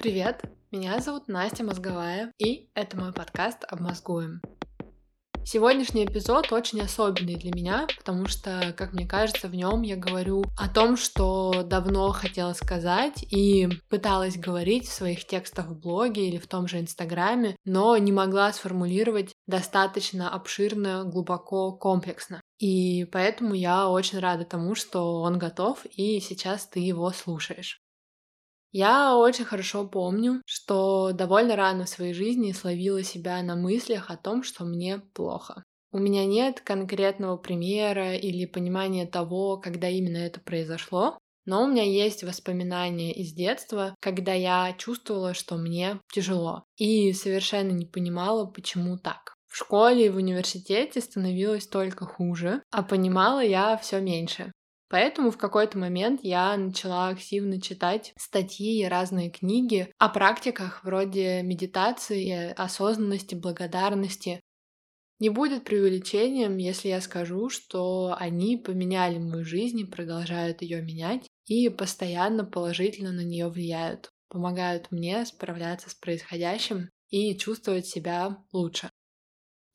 Привет, меня зовут Настя Мозговая, и это мой подкаст «Обмозгуем». Сегодняшний эпизод очень особенный для меня, потому что, как мне кажется, в нем я говорю о том, что давно хотела сказать и пыталась говорить в своих текстах в блоге или в том же Инстаграме, но не могла сформулировать достаточно обширно, глубоко, комплексно. И поэтому я очень рада тому, что он готов, и сейчас ты его слушаешь. Я очень хорошо помню, что довольно рано в своей жизни словила себя на мыслях о том, что мне плохо. У меня нет конкретного примера или понимания того, когда именно это произошло, но у меня есть воспоминания из детства, когда я чувствовала, что мне тяжело, и совершенно не понимала, почему так. В школе и в университете становилось только хуже, а понимала я все меньше. Поэтому в какой-то момент я начала активно читать статьи и разные книги о практиках вроде медитации, осознанности, благодарности. Не будет преувеличением, если я скажу, что они поменяли мою жизнь и продолжают ее менять и постоянно положительно на нее влияют, помогают мне справляться с происходящим и чувствовать себя лучше.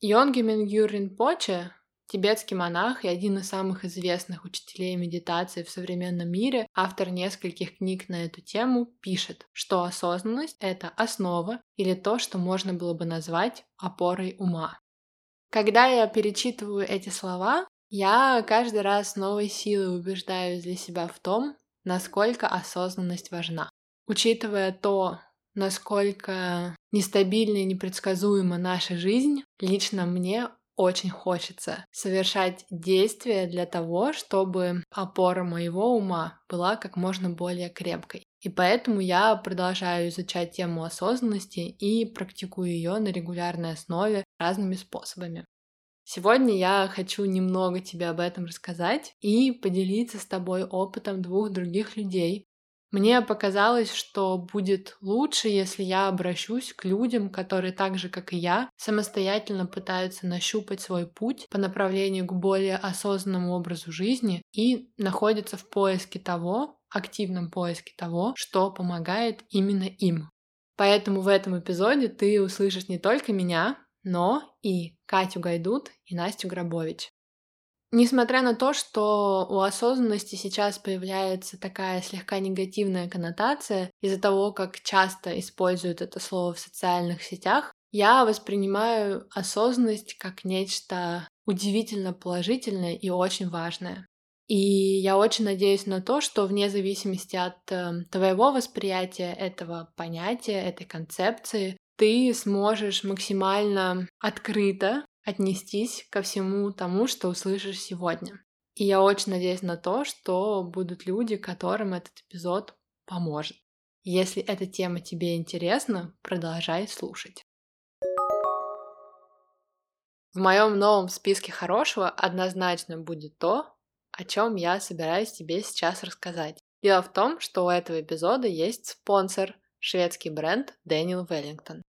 Йонги Мингюр Ринпоче Тибетский монах и один из самых известных учителей медитации в современном мире, автор нескольких книг на эту тему, пишет, что осознанность — это основа или то, что можно было бы назвать опорой ума. Когда я перечитываю эти слова, я каждый раз новой силой убеждаюсь для себя в том, насколько осознанность важна. Учитывая то, насколько нестабильна и непредсказуема наша жизнь, лично мне очень хочется совершать действия для того, чтобы опора моего ума была как можно более крепкой. И поэтому я продолжаю изучать тему осознанности и практикую ее на регулярной основе разными способами. Сегодня я хочу немного тебе об этом рассказать и поделиться с тобой опытом двух других людей, мне показалось, что будет лучше, если я обращусь к людям, которые так же, как и я, самостоятельно пытаются нащупать свой путь по направлению к более осознанному образу жизни и находятся в поиске того, активном поиске того, что помогает именно им. Поэтому в этом эпизоде ты услышишь не только меня, но и Катю Гайдут и Настю Грабович. Несмотря на то, что у осознанности сейчас появляется такая слегка негативная коннотация из-за того, как часто используют это слово в социальных сетях, я воспринимаю осознанность как нечто удивительно положительное и очень важное. И я очень надеюсь на то, что вне зависимости от э, твоего восприятия этого понятия, этой концепции, ты сможешь максимально открыто отнестись ко всему тому, что услышишь сегодня. И я очень надеюсь на то, что будут люди, которым этот эпизод поможет. Если эта тема тебе интересна, продолжай слушать. В моем новом списке хорошего однозначно будет то, о чем я собираюсь тебе сейчас рассказать. Дело в том, что у этого эпизода есть спонсор, шведский бренд Дэниел Веллингтон.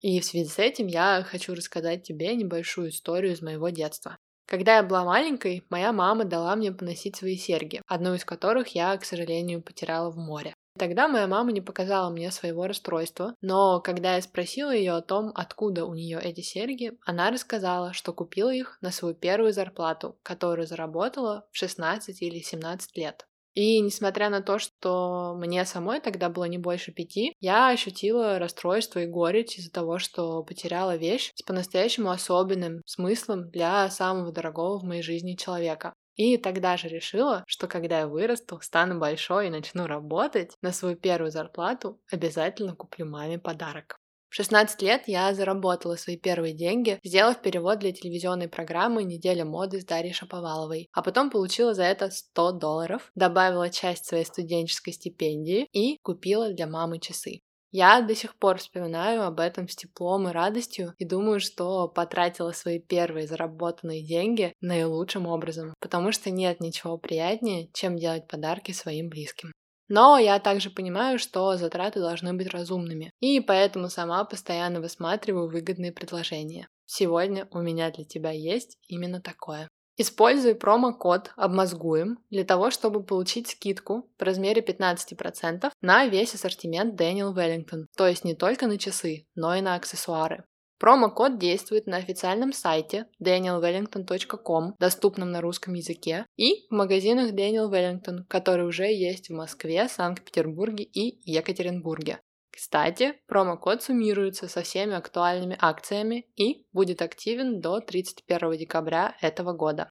И в связи с этим я хочу рассказать тебе небольшую историю из моего детства. Когда я была маленькой, моя мама дала мне поносить свои серьги, одну из которых я, к сожалению, потеряла в море. Тогда моя мама не показала мне своего расстройства, но когда я спросила ее о том, откуда у нее эти серьги, она рассказала, что купила их на свою первую зарплату, которую заработала в 16 или 17 лет. И несмотря на то, что мне самой тогда было не больше пяти, я ощутила расстройство и горечь из-за того, что потеряла вещь с по-настоящему особенным смыслом для самого дорогого в моей жизни человека. И тогда же решила, что когда я вырасту, стану большой и начну работать, на свою первую зарплату обязательно куплю маме подарок. В 16 лет я заработала свои первые деньги, сделав перевод для телевизионной программы «Неделя моды» с Дарьей Шаповаловой, а потом получила за это 100 долларов, добавила часть своей студенческой стипендии и купила для мамы часы. Я до сих пор вспоминаю об этом с теплом и радостью и думаю, что потратила свои первые заработанные деньги наилучшим образом, потому что нет ничего приятнее, чем делать подарки своим близким. Но я также понимаю, что затраты должны быть разумными, и поэтому сама постоянно высматриваю выгодные предложения. Сегодня у меня для тебя есть именно такое. Используй промокод «Обмозгуем» для того, чтобы получить скидку в размере 15% на весь ассортимент Daniel Wellington, то есть не только на часы, но и на аксессуары. Промокод действует на официальном сайте danielwellington.com, доступном на русском языке, и в магазинах Daniel Wellington, которые уже есть в Москве, Санкт-Петербурге и Екатеринбурге. Кстати, промокод суммируется со всеми актуальными акциями и будет активен до 31 декабря этого года.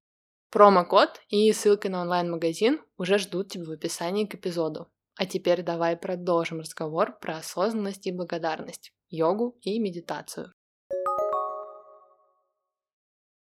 Промокод и ссылка на онлайн-магазин уже ждут тебя в описании к эпизоду. А теперь давай продолжим разговор про осознанность и благодарность, йогу и медитацию.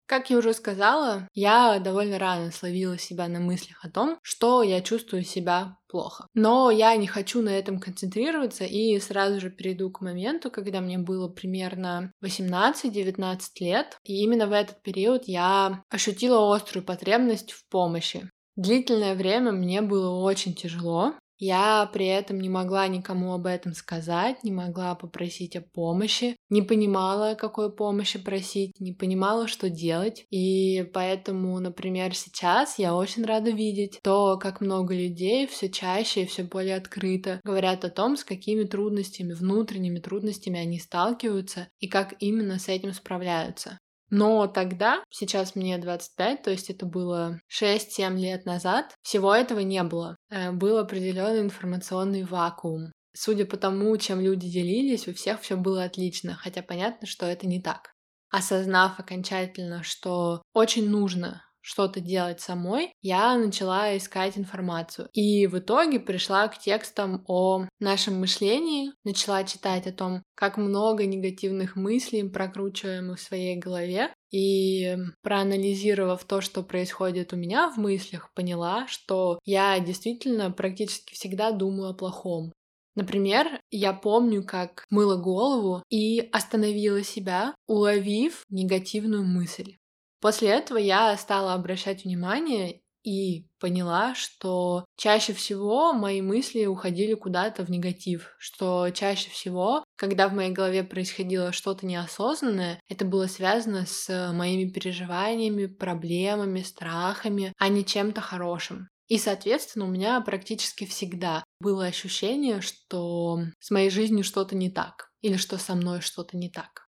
Как я уже сказала, я довольно рано словила себя на мыслях о том, что я чувствую себя плохо. Но я не хочу на этом концентрироваться и сразу же перейду к моменту, когда мне было примерно 18-19 лет. И именно в этот период я ощутила острую потребность в помощи. Длительное время мне было очень тяжело, я при этом не могла никому об этом сказать, не могла попросить о помощи, не понимала, какой помощи просить, не понимала, что делать. И поэтому, например, сейчас я очень рада видеть то, как много людей все чаще и все более открыто говорят о том, с какими трудностями, внутренними трудностями они сталкиваются и как именно с этим справляются. Но тогда, сейчас мне 25, то есть это было 6-7 лет назад, всего этого не было. Э, был определенный информационный вакуум. Судя по тому, чем люди делились, у всех все было отлично, хотя понятно, что это не так. Осознав окончательно, что очень нужно что-то делать самой, я начала искать информацию. И в итоге пришла к текстам о нашем мышлении, начала читать о том, как много негативных мыслей прокручиваем в своей голове, и проанализировав то, что происходит у меня в мыслях, поняла, что я действительно практически всегда думаю о плохом. Например, я помню, как мыла голову и остановила себя, уловив негативную мысль. После этого я стала обращать внимание и поняла, что чаще всего мои мысли уходили куда-то в негатив, что чаще всего, когда в моей голове происходило что-то неосознанное, это было связано с моими переживаниями, проблемами, страхами, а не чем-то хорошим. И, соответственно, у меня практически всегда было ощущение, что с моей жизнью что-то не так, или что со мной что-то не так.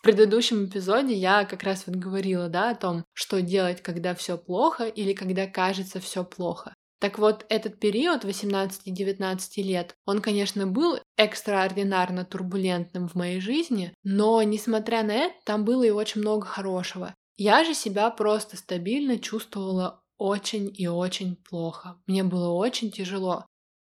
В предыдущем эпизоде я как раз вот говорила, да, о том, что делать, когда все плохо или когда кажется все плохо. Так вот, этот период 18-19 лет, он, конечно, был экстраординарно турбулентным в моей жизни, но, несмотря на это, там было и очень много хорошего. Я же себя просто стабильно чувствовала очень и очень плохо. Мне было очень тяжело.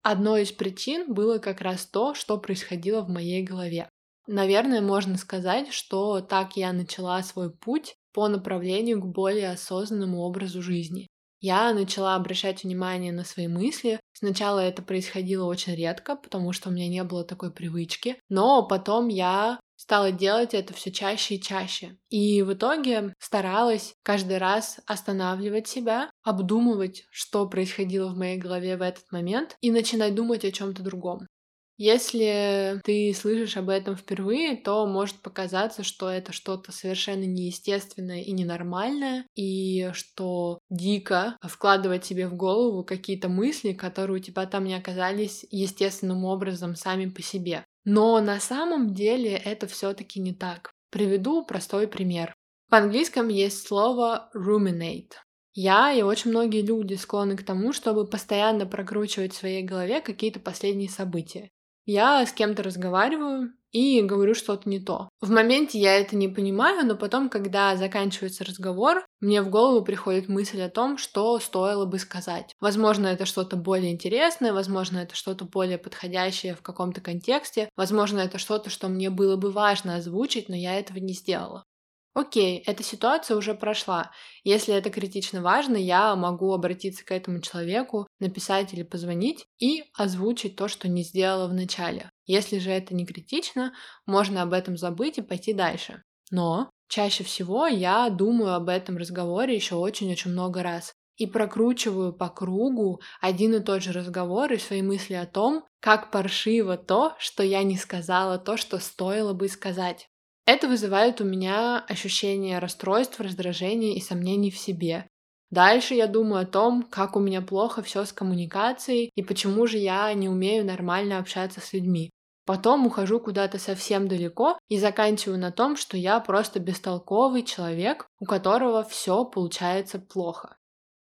Одной из причин было как раз то, что происходило в моей голове. Наверное, можно сказать, что так я начала свой путь по направлению к более осознанному образу жизни. Я начала обращать внимание на свои мысли. Сначала это происходило очень редко, потому что у меня не было такой привычки, но потом я стала делать это все чаще и чаще. И в итоге старалась каждый раз останавливать себя, обдумывать, что происходило в моей голове в этот момент, и начинать думать о чем-то другом. Если ты слышишь об этом впервые, то может показаться, что это что-то совершенно неестественное и ненормальное, и что дико вкладывать себе в голову какие-то мысли, которые у тебя там не оказались естественным образом сами по себе. Но на самом деле это все-таки не так. Приведу простой пример. В английском есть слово ruminate. Я и очень многие люди склонны к тому, чтобы постоянно прокручивать в своей голове какие-то последние события. Я с кем-то разговариваю и говорю что-то не то. В моменте я это не понимаю, но потом, когда заканчивается разговор, мне в голову приходит мысль о том, что стоило бы сказать. Возможно, это что-то более интересное, возможно, это что-то более подходящее в каком-то контексте, возможно, это что-то, что мне было бы важно озвучить, но я этого не сделала. Окей, эта ситуация уже прошла. Если это критично важно, я могу обратиться к этому человеку, написать или позвонить и озвучить то, что не сделала в начале. Если же это не критично, можно об этом забыть и пойти дальше. Но чаще всего я думаю об этом разговоре еще очень-очень много раз и прокручиваю по кругу один и тот же разговор и свои мысли о том, как паршиво то, что я не сказала то, что стоило бы сказать. Это вызывает у меня ощущение расстройства, раздражения и сомнений в себе. Дальше я думаю о том, как у меня плохо все с коммуникацией и почему же я не умею нормально общаться с людьми. Потом ухожу куда-то совсем далеко и заканчиваю на том, что я просто бестолковый человек, у которого все получается плохо.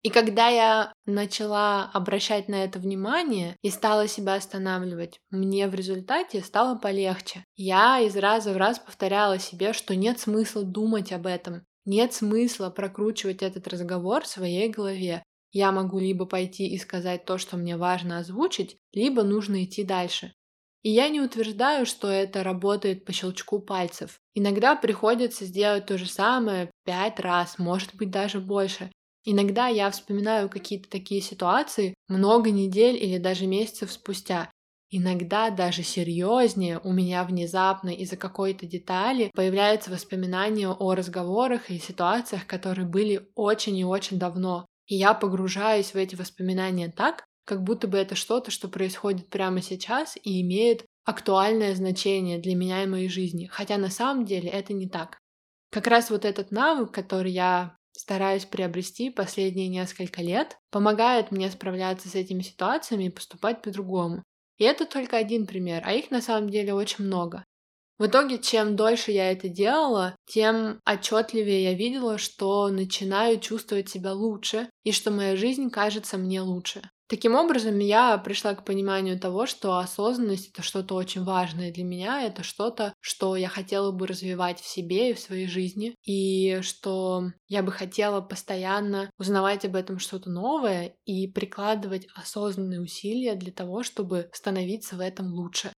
И когда я начала обращать на это внимание и стала себя останавливать, мне в результате стало полегче. Я из раза в раз повторяла себе, что нет смысла думать об этом, нет смысла прокручивать этот разговор в своей голове. Я могу либо пойти и сказать то, что мне важно озвучить, либо нужно идти дальше. И я не утверждаю, что это работает по щелчку пальцев. Иногда приходится сделать то же самое пять раз, может быть даже больше. Иногда я вспоминаю какие-то такие ситуации много недель или даже месяцев спустя. Иногда даже серьезнее у меня внезапно из-за какой-то детали появляются воспоминания о разговорах и ситуациях, которые были очень и очень давно. И я погружаюсь в эти воспоминания так, как будто бы это что-то, что происходит прямо сейчас и имеет актуальное значение для меня и моей жизни, хотя на самом деле это не так. Как раз вот этот навык, который я стараюсь приобрести последние несколько лет, помогает мне справляться с этими ситуациями и поступать по-другому. И это только один пример, а их на самом деле очень много. В итоге, чем дольше я это делала, тем отчетливее я видела, что начинаю чувствовать себя лучше и что моя жизнь кажется мне лучше. Таким образом, я пришла к пониманию того, что осознанность — это что-то очень важное для меня, это что-то, что я хотела бы развивать в себе и в своей жизни, и что я бы хотела постоянно узнавать об этом что-то новое и прикладывать осознанные усилия для того, чтобы становиться в этом лучше.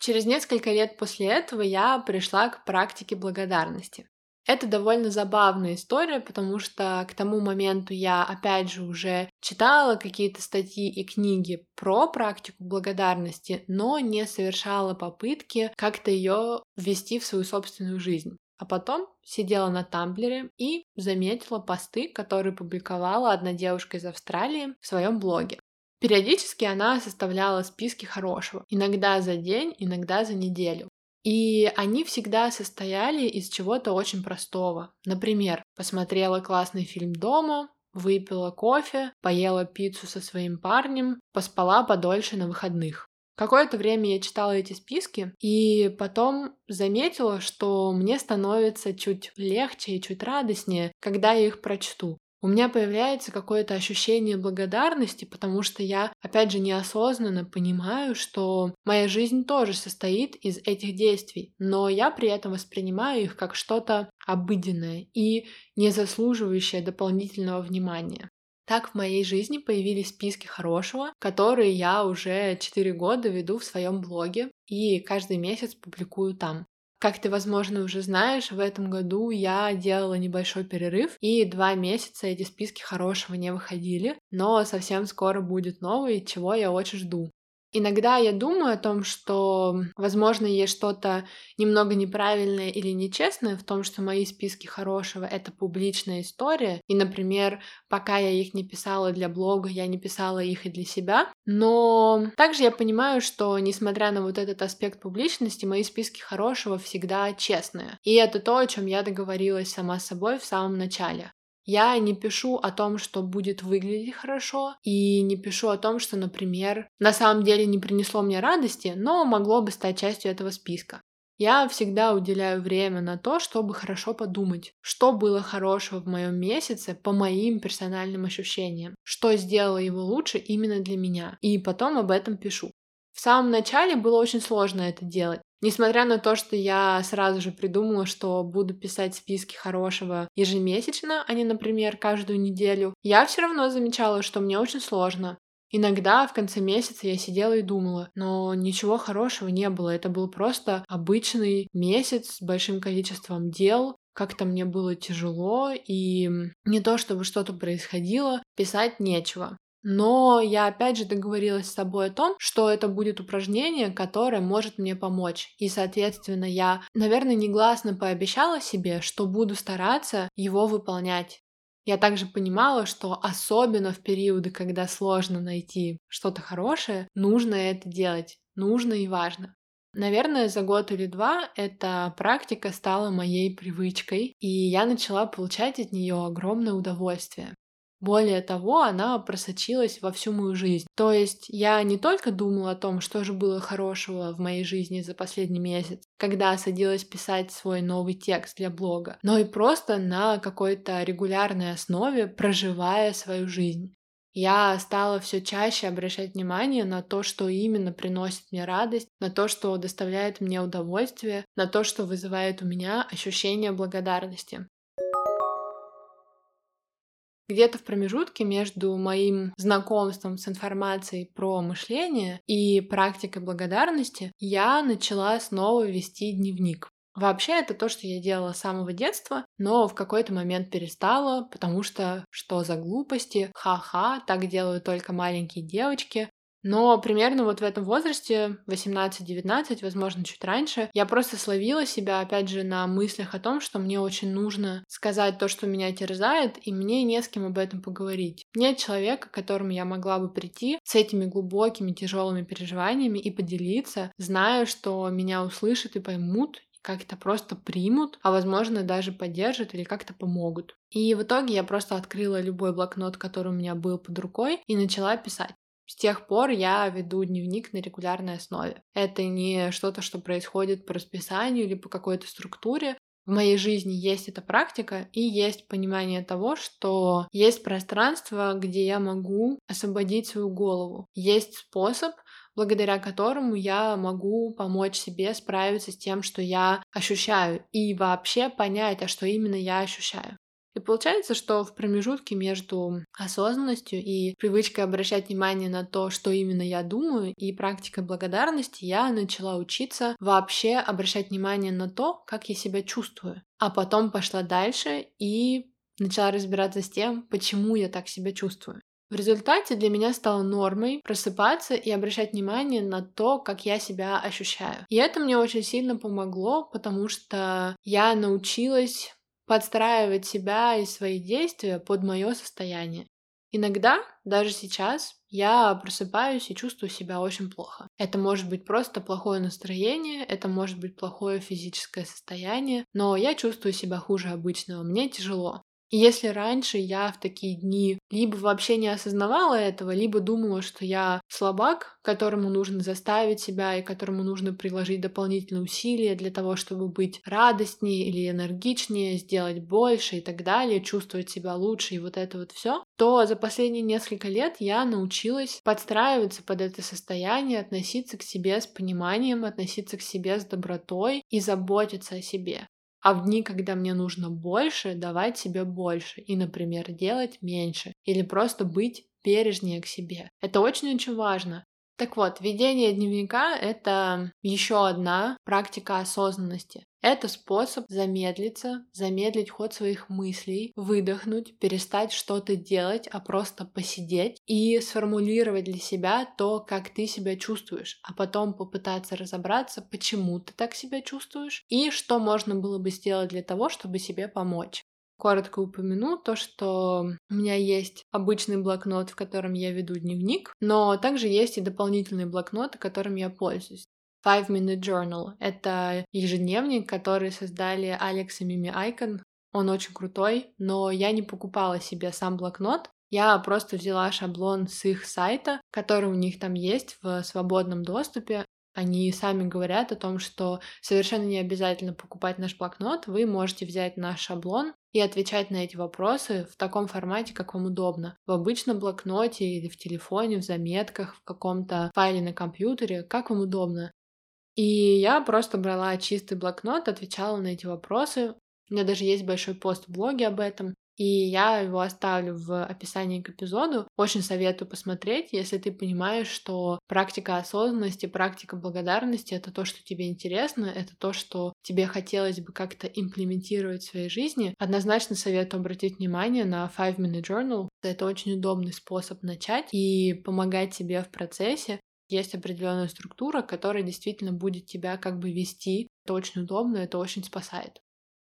Через несколько лет после этого я пришла к практике благодарности. Это довольно забавная история, потому что к тому моменту я, опять же, уже читала какие-то статьи и книги про практику благодарности, но не совершала попытки как-то ее ввести в свою собственную жизнь. А потом сидела на Тамблере и заметила посты, которые публиковала одна девушка из Австралии в своем блоге. Периодически она составляла списки хорошего, иногда за день, иногда за неделю. И они всегда состояли из чего-то очень простого. Например, посмотрела классный фильм дома, выпила кофе, поела пиццу со своим парнем, поспала подольше на выходных. Какое-то время я читала эти списки и потом заметила, что мне становится чуть легче и чуть радостнее, когда я их прочту у меня появляется какое-то ощущение благодарности, потому что я, опять же, неосознанно понимаю, что моя жизнь тоже состоит из этих действий, но я при этом воспринимаю их как что-то обыденное и не заслуживающее дополнительного внимания. Так в моей жизни появились списки хорошего, которые я уже 4 года веду в своем блоге и каждый месяц публикую там. Как ты, возможно, уже знаешь, в этом году я делала небольшой перерыв, и два месяца эти списки хорошего не выходили, но совсем скоро будет новый, чего я очень жду. Иногда я думаю о том, что, возможно, есть что-то немного неправильное или нечестное в том, что мои списки хорошего — это публичная история, и, например, пока я их не писала для блога, я не писала их и для себя, но также я понимаю, что, несмотря на вот этот аспект публичности, мои списки хорошего всегда честные. И это то, о чем я договорилась сама с собой в самом начале. Я не пишу о том, что будет выглядеть хорошо, и не пишу о том, что, например, на самом деле не принесло мне радости, но могло бы стать частью этого списка. Я всегда уделяю время на то, чтобы хорошо подумать, что было хорошего в моем месяце по моим персональным ощущениям, что сделало его лучше именно для меня, и потом об этом пишу. В самом начале было очень сложно это делать. Несмотря на то, что я сразу же придумала, что буду писать списки хорошего ежемесячно, а не, например, каждую неделю, я все равно замечала, что мне очень сложно. Иногда в конце месяца я сидела и думала, но ничего хорошего не было. Это был просто обычный месяц с большим количеством дел, как-то мне было тяжело, и не то чтобы что-то происходило, писать нечего. Но я опять же договорилась с собой о том, что это будет упражнение, которое может мне помочь. И, соответственно, я, наверное, негласно пообещала себе, что буду стараться его выполнять. Я также понимала, что особенно в периоды, когда сложно найти что-то хорошее, нужно это делать. Нужно и важно. Наверное, за год или два эта практика стала моей привычкой, и я начала получать от нее огромное удовольствие. Более того, она просочилась во всю мою жизнь. То есть я не только думала о том, что же было хорошего в моей жизни за последний месяц, когда садилась писать свой новый текст для блога, но и просто на какой-то регулярной основе проживая свою жизнь. Я стала все чаще обращать внимание на то, что именно приносит мне радость, на то, что доставляет мне удовольствие, на то, что вызывает у меня ощущение благодарности. Где-то в промежутке между моим знакомством с информацией про мышление и практикой благодарности я начала снова вести дневник. Вообще это то, что я делала с самого детства, но в какой-то момент перестала, потому что что за глупости, ха-ха, так делают только маленькие девочки, но примерно вот в этом возрасте, 18-19, возможно, чуть раньше, я просто словила себя, опять же, на мыслях о том, что мне очень нужно сказать то, что меня терзает, и мне не с кем об этом поговорить. Нет человека, к которому я могла бы прийти с этими глубокими, тяжелыми переживаниями и поделиться, зная, что меня услышат и поймут, как-то просто примут, а возможно даже поддержат или как-то помогут. И в итоге я просто открыла любой блокнот, который у меня был под рукой, и начала писать. С тех пор я веду дневник на регулярной основе. Это не что-то, что происходит по расписанию или по какой-то структуре. В моей жизни есть эта практика и есть понимание того, что есть пространство, где я могу освободить свою голову. Есть способ, благодаря которому я могу помочь себе справиться с тем, что я ощущаю, и вообще понять, а что именно я ощущаю. И получается, что в промежутке между осознанностью и привычкой обращать внимание на то, что именно я думаю, и практикой благодарности, я начала учиться вообще обращать внимание на то, как я себя чувствую. А потом пошла дальше и начала разбираться с тем, почему я так себя чувствую. В результате для меня стало нормой просыпаться и обращать внимание на то, как я себя ощущаю. И это мне очень сильно помогло, потому что я научилась подстраивать себя и свои действия под мое состояние. Иногда, даже сейчас, я просыпаюсь и чувствую себя очень плохо. Это может быть просто плохое настроение, это может быть плохое физическое состояние, но я чувствую себя хуже обычного, мне тяжело. Если раньше я в такие дни либо вообще не осознавала этого, либо думала, что я слабак, которому нужно заставить себя и которому нужно приложить дополнительные усилия для того, чтобы быть радостнее или энергичнее, сделать больше и так далее, чувствовать себя лучше и вот это вот все, то за последние несколько лет я научилась подстраиваться под это состояние, относиться к себе с пониманием, относиться к себе с добротой и заботиться о себе а в дни, когда мне нужно больше, давать себе больше и, например, делать меньше или просто быть бережнее к себе. Это очень-очень важно. Так вот, ведение дневника — это еще одна практика осознанности. Это способ замедлиться, замедлить ход своих мыслей, выдохнуть, перестать что-то делать, а просто посидеть и сформулировать для себя то, как ты себя чувствуешь, а потом попытаться разобраться, почему ты так себя чувствуешь и что можно было бы сделать для того, чтобы себе помочь коротко упомяну то, что у меня есть обычный блокнот, в котором я веду дневник, но также есть и дополнительный блокнот, которым я пользуюсь. Five Minute Journal — это ежедневник, который создали Алекс и Мими Айкон. Он очень крутой, но я не покупала себе сам блокнот, я просто взяла шаблон с их сайта, который у них там есть в свободном доступе, они сами говорят о том, что совершенно не обязательно покупать наш блокнот, вы можете взять наш шаблон и отвечать на эти вопросы в таком формате, как вам удобно. В обычном блокноте или в телефоне, в заметках, в каком-то файле на компьютере, как вам удобно. И я просто брала чистый блокнот, отвечала на эти вопросы. У меня даже есть большой пост в блоге об этом и я его оставлю в описании к эпизоду. Очень советую посмотреть, если ты понимаешь, что практика осознанности, практика благодарности — это то, что тебе интересно, это то, что тебе хотелось бы как-то имплементировать в своей жизни. Однозначно советую обратить внимание на Five Minute Journal. Это очень удобный способ начать и помогать тебе в процессе. Есть определенная структура, которая действительно будет тебя как бы вести. Это очень удобно, это очень спасает.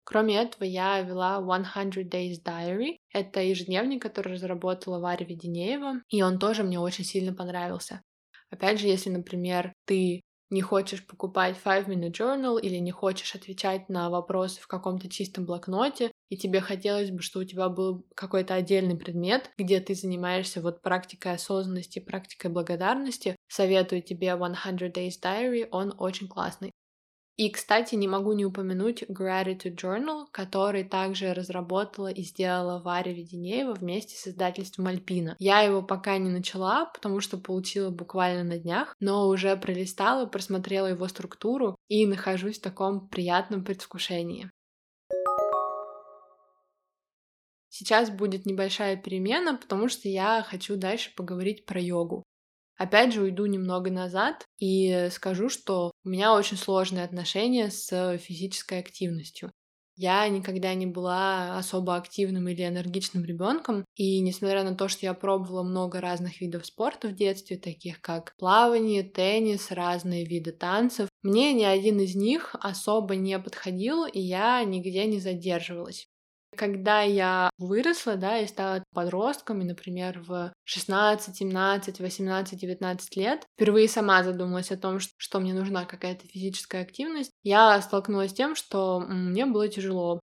Кроме этого, я вела 100 Days Diary. Это ежедневник, который разработала Варя Веденеева, и он тоже мне очень сильно понравился. Опять же, если, например, ты не хочешь покупать Five Minute Journal или не хочешь отвечать на вопросы в каком-то чистом блокноте, и тебе хотелось бы, что у тебя был какой-то отдельный предмет, где ты занимаешься вот практикой осознанности, практикой благодарности, советую тебе 100 Days Diary, он очень классный. И, кстати, не могу не упомянуть Gratitude Journal, который также разработала и сделала Варя Веденеева вместе с издательством Альпина. Я его пока не начала, потому что получила буквально на днях, но уже пролистала, просмотрела его структуру и нахожусь в таком приятном предвкушении. Сейчас будет небольшая перемена, потому что я хочу дальше поговорить про йогу. Опять же, уйду немного назад и скажу, что у меня очень сложные отношения с физической активностью. Я никогда не была особо активным или энергичным ребенком, и несмотря на то, что я пробовала много разных видов спорта в детстве, таких как плавание, теннис, разные виды танцев, мне ни один из них особо не подходил, и я нигде не задерживалась. Когда я выросла, да, и стала подростком, и, например, в 16, 17, 18, 19 лет, впервые сама задумалась о том, что мне нужна какая-то физическая активность, я столкнулась с тем, что мне было тяжело.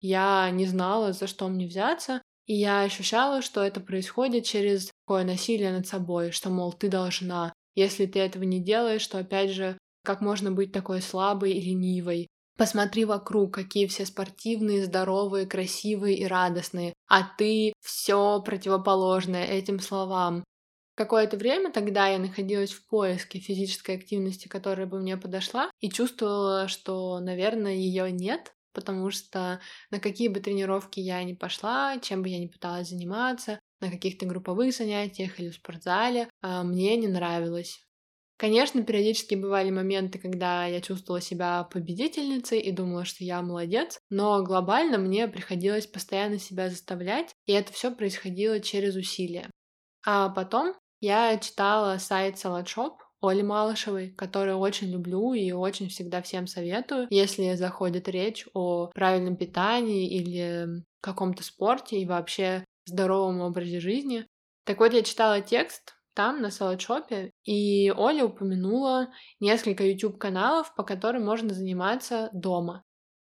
Я не знала, за что мне взяться, и я ощущала, что это происходит через такое насилие над собой, что, мол, ты должна. Если ты этого не делаешь, то, опять же, как можно быть такой слабой и ленивой? Посмотри вокруг, какие все спортивные, здоровые, красивые и радостные, а ты все противоположное этим словам. Какое-то время тогда я находилась в поиске физической активности, которая бы мне подошла, и чувствовала, что, наверное, ее нет, потому что на какие бы тренировки я ни пошла, чем бы я ни пыталась заниматься, на каких-то групповых занятиях или в спортзале, а, мне не нравилось. Конечно, периодически бывали моменты, когда я чувствовала себя победительницей и думала, что я молодец, но глобально мне приходилось постоянно себя заставлять, и это все происходило через усилия. А потом я читала сайт Shop, Оли Малышевой, которую очень люблю и очень всегда всем советую, если заходит речь о правильном питании или каком-то спорте и вообще здоровом образе жизни. Так вот, я читала текст, там, на салатшопе, и Оля упомянула несколько YouTube-каналов, по которым можно заниматься дома.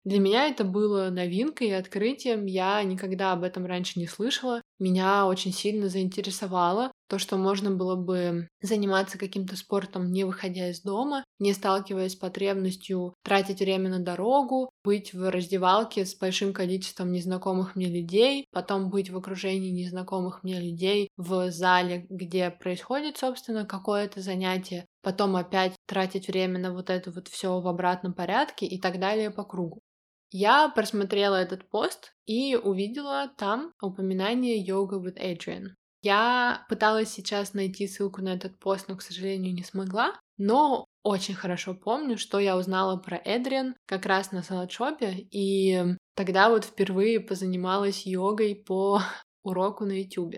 Для меня это было новинкой и открытием, я никогда об этом раньше не слышала. Меня очень сильно заинтересовало то, что можно было бы заниматься каким-то спортом, не выходя из дома, не сталкиваясь с потребностью тратить время на дорогу, быть в раздевалке с большим количеством незнакомых мне людей, потом быть в окружении незнакомых мне людей в зале, где происходит, собственно, какое-то занятие, потом опять тратить время на вот это вот все в обратном порядке и так далее по кругу. Я просмотрела этот пост и увидела там упоминание йога with Adrian. Я пыталась сейчас найти ссылку на этот пост, но, к сожалению, не смогла. Но очень хорошо помню, что я узнала про Эдриан как раз на салатшопе, и тогда вот впервые позанималась йогой по уроку на YouTube.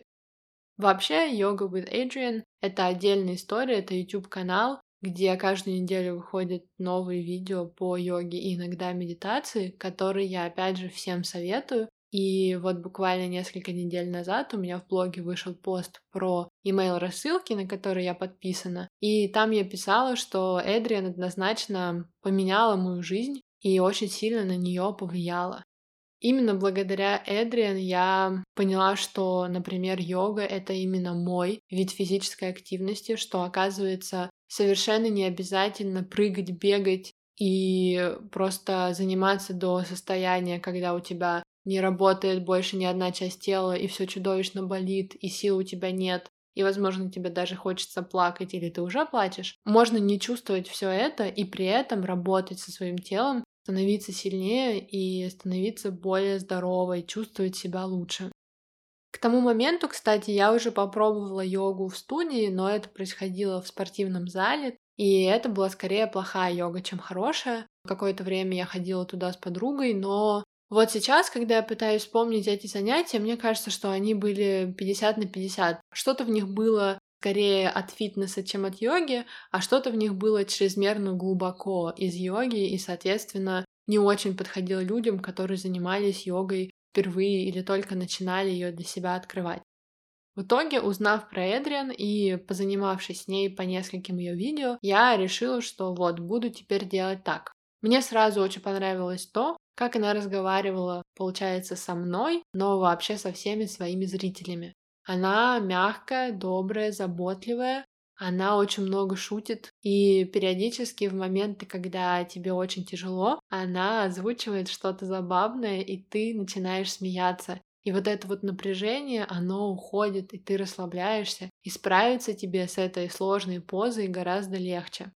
Вообще, йога with Adrian — это отдельная история, это YouTube-канал, где каждую неделю выходят новые видео по йоге и иногда медитации, которые я опять же всем советую. И вот буквально несколько недель назад у меня в блоге вышел пост про email рассылки, на которые я подписана. И там я писала, что Эдриан однозначно поменяла мою жизнь и очень сильно на нее повлияла. Именно благодаря Эдриан я поняла, что, например, йога — это именно мой вид физической активности, что, оказывается, совершенно не обязательно прыгать, бегать и просто заниматься до состояния, когда у тебя не работает больше ни одна часть тела, и все чудовищно болит, и сил у тебя нет, и, возможно, тебе даже хочется плакать, или ты уже плачешь. Можно не чувствовать все это и при этом работать со своим телом, становиться сильнее и становиться более здоровой, чувствовать себя лучше. К тому моменту, кстати, я уже попробовала йогу в студии, но это происходило в спортивном зале, и это была скорее плохая йога, чем хорошая. Какое-то время я ходила туда с подругой, но вот сейчас, когда я пытаюсь вспомнить эти занятия, мне кажется, что они были 50 на 50. Что-то в них было скорее от фитнеса, чем от йоги, а что-то в них было чрезмерно глубоко из йоги и, соответственно, не очень подходило людям, которые занимались йогой впервые или только начинали ее для себя открывать. В итоге, узнав про Эдриан и позанимавшись с ней по нескольким ее видео, я решила, что вот, буду теперь делать так. Мне сразу очень понравилось то, как она разговаривала, получается, со мной, но вообще со всеми своими зрителями. Она мягкая, добрая, заботливая, она очень много шутит, и периодически в моменты, когда тебе очень тяжело, она озвучивает что-то забавное, и ты начинаешь смеяться. И вот это вот напряжение, оно уходит, и ты расслабляешься, и справиться тебе с этой сложной позой гораздо легче.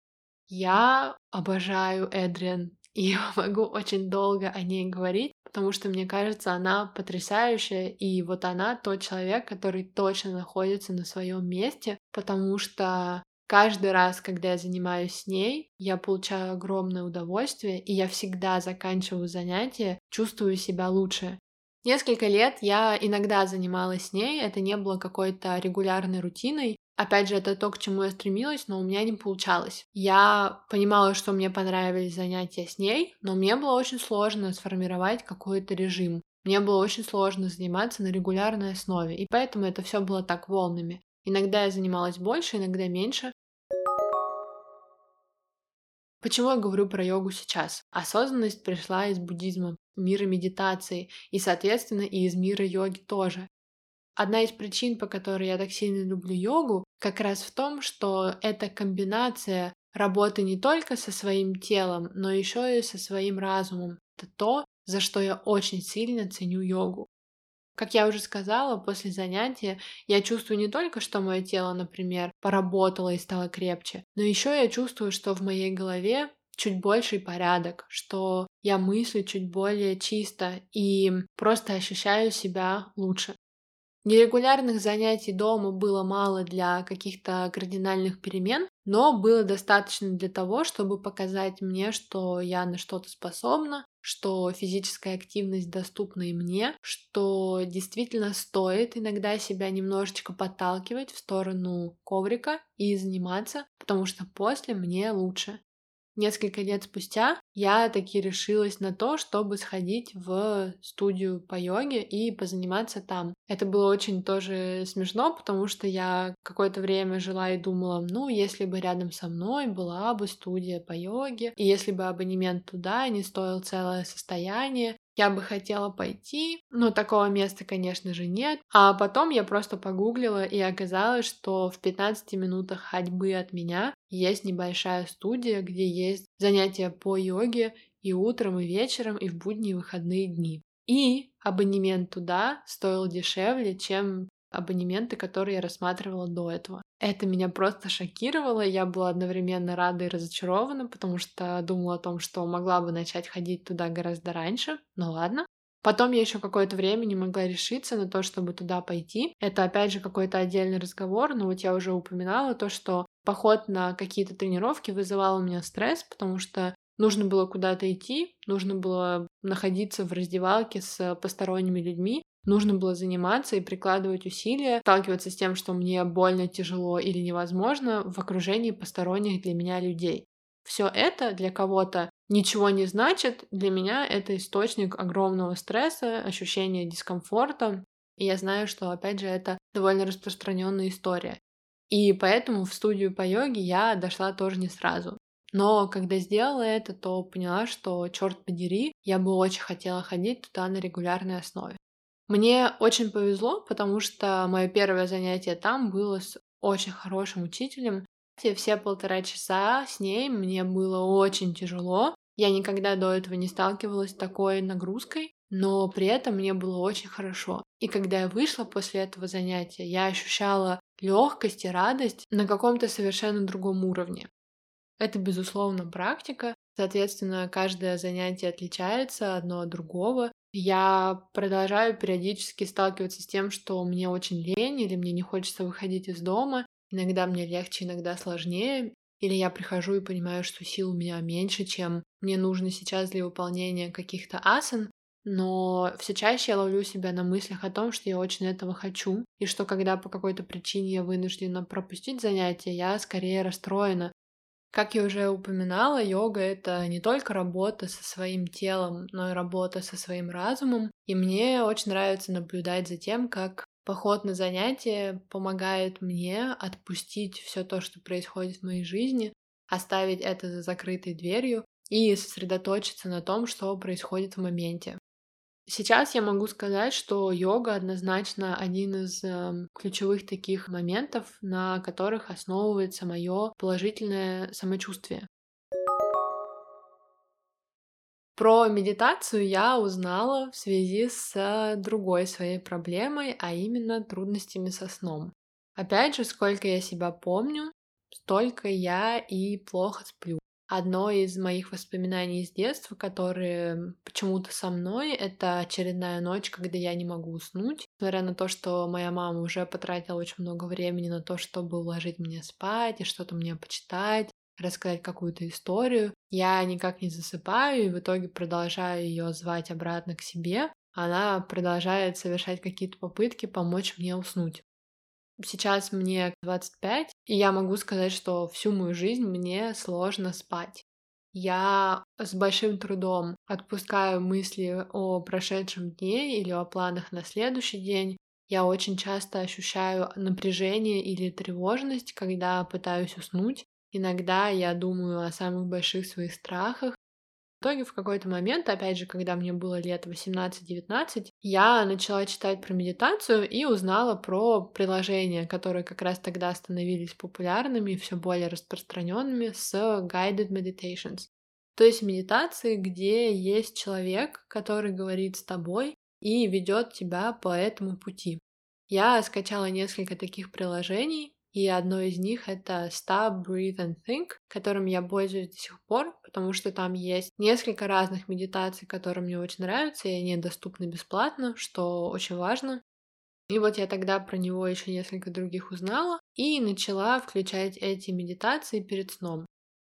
Я обожаю Эдриан, и могу очень долго о ней говорить, потому что мне кажется, она потрясающая, и вот она тот человек, который точно находится на своем месте, потому что каждый раз, когда я занимаюсь с ней, я получаю огромное удовольствие, и я всегда заканчиваю занятие, чувствую себя лучше. Несколько лет я иногда занималась с ней, это не было какой-то регулярной рутиной. Опять же, это то, к чему я стремилась, но у меня не получалось. Я понимала, что мне понравились занятия с ней, но мне было очень сложно сформировать какой-то режим. Мне было очень сложно заниматься на регулярной основе, и поэтому это все было так волнами. Иногда я занималась больше, иногда меньше. Почему я говорю про йогу сейчас? Осознанность пришла из буддизма, мира медитации и, соответственно, и из мира йоги тоже. Одна из причин, по которой я так сильно люблю йогу, как раз в том, что это комбинация работы не только со своим телом, но еще и со своим разумом. Это то, за что я очень сильно ценю йогу. Как я уже сказала, после занятия я чувствую не только, что мое тело, например, поработало и стало крепче, но еще я чувствую, что в моей голове чуть больший порядок, что я мыслю чуть более чисто и просто ощущаю себя лучше. Нерегулярных занятий дома было мало для каких-то кардинальных перемен, но было достаточно для того, чтобы показать мне, что я на что-то способна, что физическая активность доступна и мне, что действительно стоит иногда себя немножечко подталкивать в сторону коврика и заниматься, потому что после мне лучше. Несколько лет спустя я таки решилась на то, чтобы сходить в студию по йоге и позаниматься там. Это было очень тоже смешно, потому что я какое-то время жила и думала, ну, если бы рядом со мной была бы студия по йоге, и если бы абонемент туда не стоил целое состояние, я бы хотела пойти, но такого места, конечно же, нет. А потом я просто погуглила, и оказалось, что в 15 минутах ходьбы от меня есть небольшая студия, где есть занятия по йоге и утром, и вечером, и в будние выходные дни. И абонемент туда стоил дешевле, чем абонементы, которые я рассматривала до этого. Это меня просто шокировало, я была одновременно рада и разочарована, потому что думала о том, что могла бы начать ходить туда гораздо раньше, но ладно. Потом я еще какое-то время не могла решиться на то, чтобы туда пойти. Это опять же какой-то отдельный разговор, но вот я уже упоминала то, что поход на какие-то тренировки вызывал у меня стресс, потому что нужно было куда-то идти, нужно было находиться в раздевалке с посторонними людьми, Нужно было заниматься и прикладывать усилия, сталкиваться с тем, что мне больно, тяжело или невозможно в окружении посторонних для меня людей. Все это для кого-то ничего не значит, для меня это источник огромного стресса, ощущения дискомфорта. И я знаю, что, опять же, это довольно распространенная история. И поэтому в студию по йоге я дошла тоже не сразу. Но когда сделала это, то поняла, что, черт подери, я бы очень хотела ходить туда на регулярной основе. Мне очень повезло, потому что мое первое занятие там было с очень хорошим учителем. Все полтора часа с ней мне было очень тяжело. Я никогда до этого не сталкивалась с такой нагрузкой, но при этом мне было очень хорошо. И когда я вышла после этого занятия, я ощущала легкость и радость на каком-то совершенно другом уровне. Это, безусловно, практика. Соответственно, каждое занятие отличается одно от другого. Я продолжаю периодически сталкиваться с тем, что мне очень лень или мне не хочется выходить из дома. Иногда мне легче, иногда сложнее. Или я прихожу и понимаю, что сил у меня меньше, чем мне нужно сейчас для выполнения каких-то асан. Но все чаще я ловлю себя на мыслях о том, что я очень этого хочу, и что когда по какой-то причине я вынуждена пропустить занятия, я скорее расстроена, как я уже упоминала, йога — это не только работа со своим телом, но и работа со своим разумом. И мне очень нравится наблюдать за тем, как Поход на занятия помогает мне отпустить все то, что происходит в моей жизни, оставить это за закрытой дверью и сосредоточиться на том, что происходит в моменте. Сейчас я могу сказать, что йога однозначно один из э, ключевых таких моментов, на которых основывается мое положительное самочувствие. Про медитацию я узнала в связи с другой своей проблемой, а именно трудностями со сном. Опять же, сколько я себя помню, столько я и плохо сплю. Одно из моих воспоминаний из детства, которые почему-то со мной, это очередная ночь, когда я не могу уснуть. Несмотря на то, что моя мама уже потратила очень много времени на то, чтобы уложить меня спать и что-то мне почитать, рассказать какую-то историю. Я никак не засыпаю и в итоге продолжаю ее звать обратно к себе. Она продолжает совершать какие-то попытки помочь мне уснуть. Сейчас мне 25, и я могу сказать, что всю мою жизнь мне сложно спать. Я с большим трудом отпускаю мысли о прошедшем дне или о планах на следующий день. Я очень часто ощущаю напряжение или тревожность, когда пытаюсь уснуть. Иногда я думаю о самых больших своих страхах. В итоге в какой-то момент, опять же, когда мне было лет 18-19, я начала читать про медитацию и узнала про приложения, которые как раз тогда становились популярными все более распространенными с guided meditations. То есть медитации, где есть человек, который говорит с тобой и ведет тебя по этому пути. Я скачала несколько таких приложений, и одно из них — это Stop, Breathe and Think, которым я пользуюсь до сих пор, потому что там есть несколько разных медитаций, которые мне очень нравятся, и они доступны бесплатно, что очень важно. И вот я тогда про него еще несколько других узнала и начала включать эти медитации перед сном.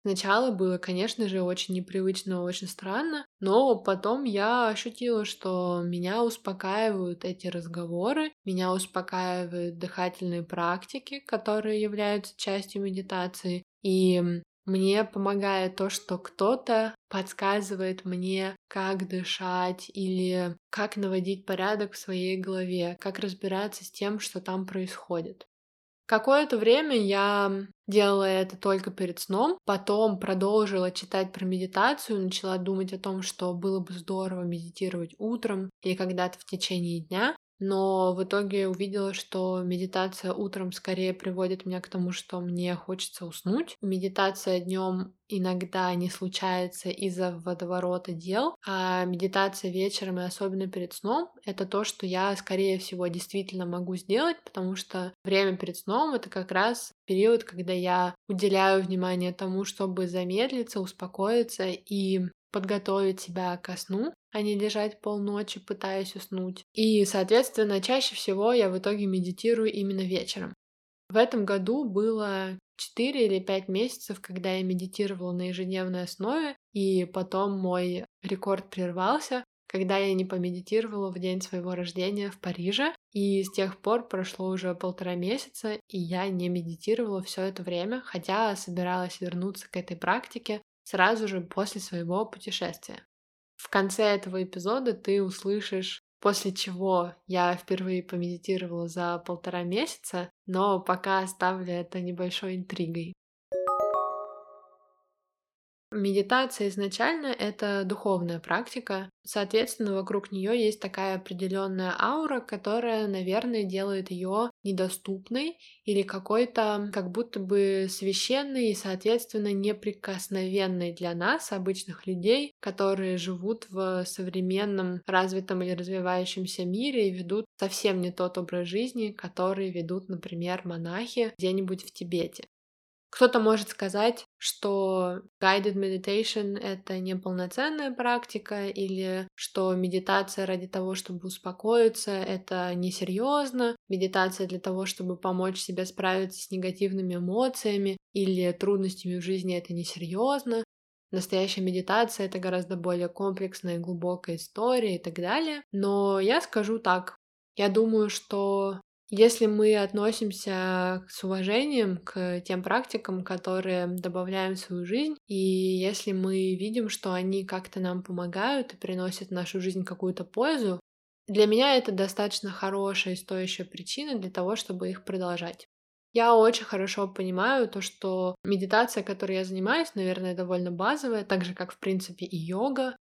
Сначала было, конечно же, очень непривычно, очень странно, но потом я ощутила, что меня успокаивают эти разговоры, меня успокаивают дыхательные практики, которые являются частью медитации, и мне помогает то, что кто-то подсказывает мне, как дышать или как наводить порядок в своей голове, как разбираться с тем, что там происходит. Какое-то время я делала это только перед сном, потом продолжила читать про медитацию, начала думать о том, что было бы здорово медитировать утром или когда-то в течение дня но в итоге увидела, что медитация утром скорее приводит меня к тому, что мне хочется уснуть. Медитация днем иногда не случается из-за водоворота дел, а медитация вечером и особенно перед сном — это то, что я, скорее всего, действительно могу сделать, потому что время перед сном — это как раз период, когда я уделяю внимание тому, чтобы замедлиться, успокоиться и подготовить себя ко сну, а не лежать полночи, пытаясь уснуть. И, соответственно, чаще всего я в итоге медитирую именно вечером. В этом году было 4 или 5 месяцев, когда я медитировала на ежедневной основе, и потом мой рекорд прервался, когда я не помедитировала в день своего рождения в Париже. И с тех пор прошло уже полтора месяца, и я не медитировала все это время, хотя собиралась вернуться к этой практике сразу же после своего путешествия. В конце этого эпизода ты услышишь, после чего я впервые помедитировала за полтора месяца, но пока оставлю это небольшой интригой. Медитация изначально это духовная практика, соответственно, вокруг нее есть такая определенная аура, которая, наверное, делает ее недоступной или какой-то как будто бы священной и, соответственно, неприкосновенной для нас, обычных людей, которые живут в современном развитом или развивающемся мире и ведут совсем не тот образ жизни, который ведут, например, монахи где-нибудь в Тибете. Кто-то может сказать, что guided meditation — это неполноценная практика, или что медитация ради того, чтобы успокоиться, это несерьезно, медитация для того, чтобы помочь себе справиться с негативными эмоциями или трудностями в жизни — это несерьезно. Настоящая медитация — это гораздо более комплексная и глубокая история и так далее. Но я скажу так, я думаю, что если мы относимся с уважением к тем практикам, которые добавляем в свою жизнь, и если мы видим, что они как-то нам помогают и приносят в нашу жизнь какую-то пользу, Для меня это достаточно хорошая и стоящая причина для того, чтобы их продолжать. Я очень хорошо понимаю то, что медитация, которой я занимаюсь, наверное, довольно базовая, так же, как, в принципе, и йога.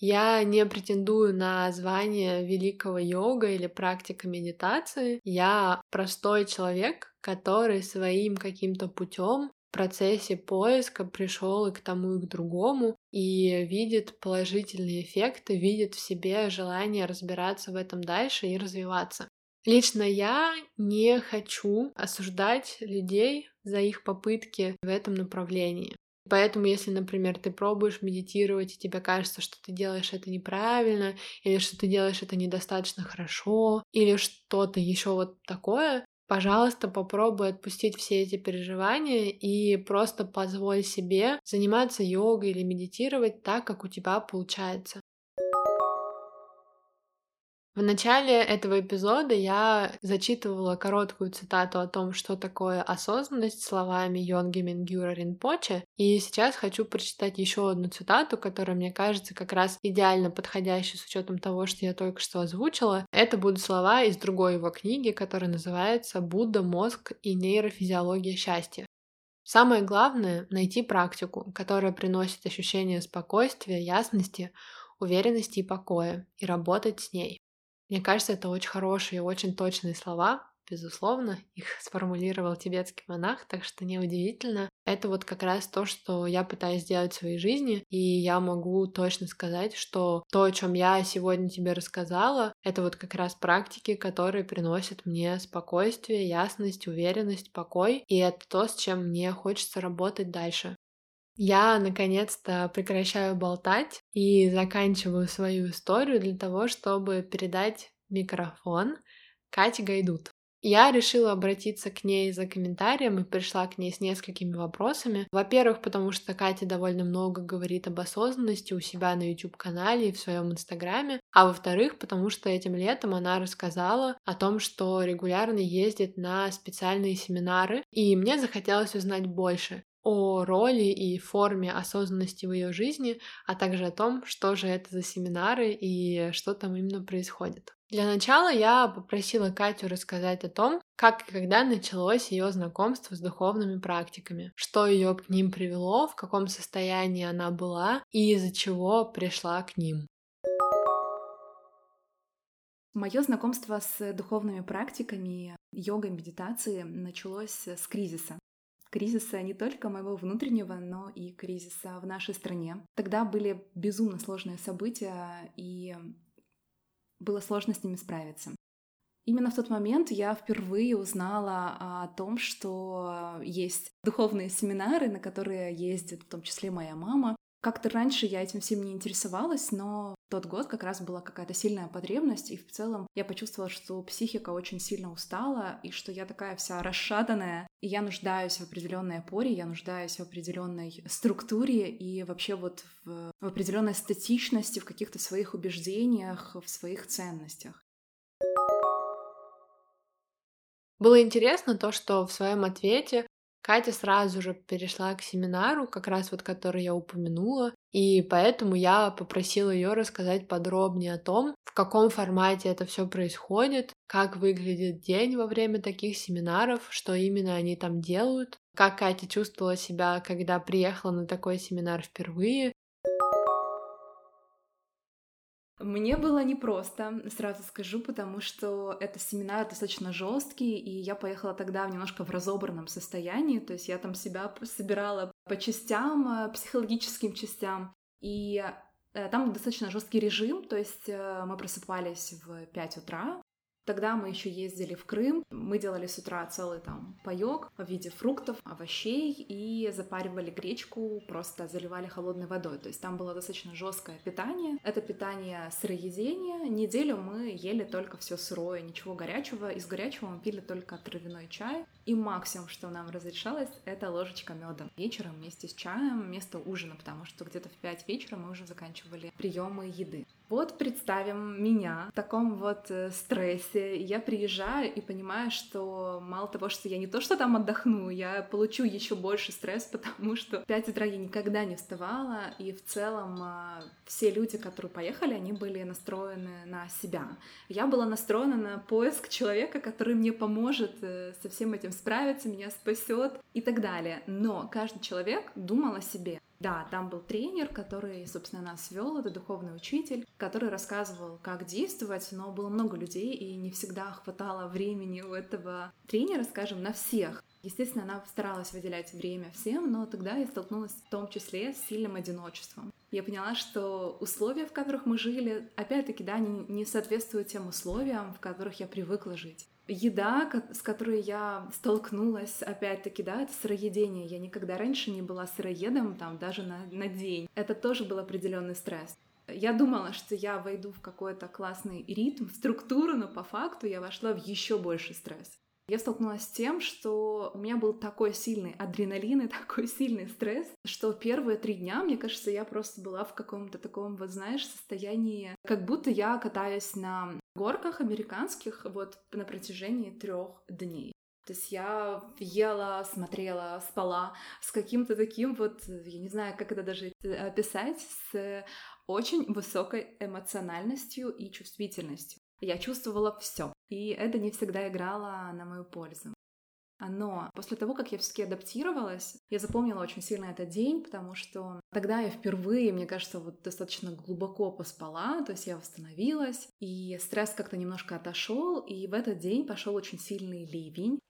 Я не претендую на звание великого йога или практика медитации. Я простой человек, который своим каким-то путем в процессе поиска пришел и к тому, и к другому, и видит положительные эффекты, видит в себе желание разбираться в этом дальше и развиваться. Лично я не хочу осуждать людей за их попытки в этом направлении. Поэтому, если, например, ты пробуешь медитировать, и тебе кажется, что ты делаешь это неправильно, или что ты делаешь это недостаточно хорошо, или что-то еще вот такое, пожалуйста, попробуй отпустить все эти переживания и просто позволь себе заниматься йогой или медитировать так, как у тебя получается. В начале этого эпизода я зачитывала короткую цитату о том, что такое осознанность словами Йонги Мингюра Ринпоче, и сейчас хочу прочитать еще одну цитату, которая мне кажется как раз идеально подходящей с учетом того, что я только что озвучила. Это будут слова из другой его книги, которая называется «Будда, мозг и нейрофизиология счастья». Самое главное — найти практику, которая приносит ощущение спокойствия, ясности, уверенности и покоя, и работать с ней. Мне кажется, это очень хорошие и очень точные слова, безусловно, их сформулировал тибетский монах, так что неудивительно. Это вот как раз то, что я пытаюсь сделать в своей жизни, и я могу точно сказать, что то, о чем я сегодня тебе рассказала, это вот как раз практики, которые приносят мне спокойствие, ясность, уверенность, покой, и это то, с чем мне хочется работать дальше. Я наконец-то прекращаю болтать и заканчиваю свою историю для того, чтобы передать микрофон Кате Гайдут. Я решила обратиться к ней за комментарием и пришла к ней с несколькими вопросами. Во-первых, потому что Катя довольно много говорит об осознанности у себя на YouTube-канале и в своем Инстаграме. А во-вторых, потому что этим летом она рассказала о том, что регулярно ездит на специальные семинары, и мне захотелось узнать больше о роли и форме осознанности в ее жизни, а также о том, что же это за семинары и что там именно происходит. Для начала я попросила Катю рассказать о том, как и когда началось ее знакомство с духовными практиками, что ее к ним привело, в каком состоянии она была и из-за чего пришла к ним. Мое знакомство с духовными практиками, йогой, медитацией началось с кризиса кризиса не только моего внутреннего, но и кризиса в нашей стране. Тогда были безумно сложные события, и было сложно с ними справиться. Именно в тот момент я впервые узнала о том, что есть духовные семинары, на которые ездит в том числе моя мама, как-то раньше я этим всем не интересовалась, но тот год как раз была какая-то сильная потребность, и в целом я почувствовала, что психика очень сильно устала, и что я такая вся расшатанная, и я нуждаюсь в определенной опоре, я нуждаюсь в определенной структуре и вообще вот в, в определенной статичности, в каких-то своих убеждениях, в своих ценностях. Было интересно то, что в своем ответе Катя сразу же перешла к семинару, как раз вот который я упомянула, и поэтому я попросила ее рассказать подробнее о том, в каком формате это все происходит, как выглядит день во время таких семинаров, что именно они там делают, как Катя чувствовала себя, когда приехала на такой семинар впервые, мне было непросто, сразу скажу, потому что это семинар достаточно жесткий, и я поехала тогда немножко в разобранном состоянии, то есть я там себя собирала по частям, э, психологическим частям, и э, там достаточно жесткий режим, то есть э, мы просыпались в 5 утра, Тогда мы еще ездили в Крым, мы делали с утра целый там паек в виде фруктов, овощей и запаривали гречку, просто заливали холодной водой. То есть там было достаточно жесткое питание. Это питание сыроедение. Неделю мы ели только все сырое, ничего горячего. Из горячего мы пили только травяной чай. И максимум, что нам разрешалось, это ложечка меда. Вечером вместе с чаем, вместо ужина, потому что где-то в 5 вечера мы уже заканчивали приемы еды. Вот представим меня в таком вот э, стрессе. Я приезжаю и понимаю, что мало того, что я не то, что там отдохну, я получу еще больше стресс, потому что в 5 утра я никогда не вставала, и в целом а, все люди, которые поехали, они были настроены на себя. Я была настроена на поиск человека, который мне поможет э, со всем этим справиться, меня спасет и так далее. Но каждый человек думал о себе. Да, там был тренер, который, собственно, нас вел, это духовный учитель, который рассказывал, как действовать, но было много людей, и не всегда хватало времени у этого тренера, скажем, на всех. Естественно, она старалась выделять время всем, но тогда я столкнулась в том числе с сильным одиночеством. Я поняла, что условия, в которых мы жили, опять-таки, да, не, не соответствуют тем условиям, в которых я привыкла жить еда, с которой я столкнулась, опять-таки, да, это сыроедение. Я никогда раньше не была сыроедом, там, даже на, на день. Это тоже был определенный стресс. Я думала, что я войду в какой-то классный ритм, в структуру, но по факту я вошла в еще больше стресс. Я столкнулась с тем, что у меня был такой сильный адреналин и такой сильный стресс, что первые три дня, мне кажется, я просто была в каком-то таком, вот знаешь, состоянии, как будто я катаюсь на горках американских вот на протяжении трех дней. То есть я ела, смотрела, спала с каким-то таким вот, я не знаю, как это даже описать, с очень высокой эмоциональностью и чувствительностью. Я чувствовала все, и это не всегда играло на мою пользу. Но после того, как я все-таки адаптировалась, я запомнила очень сильно этот день, потому что тогда я впервые, мне кажется, вот достаточно глубоко поспала, то есть я восстановилась, и стресс как-то немножко отошел, и в этот день пошел очень сильный ливень.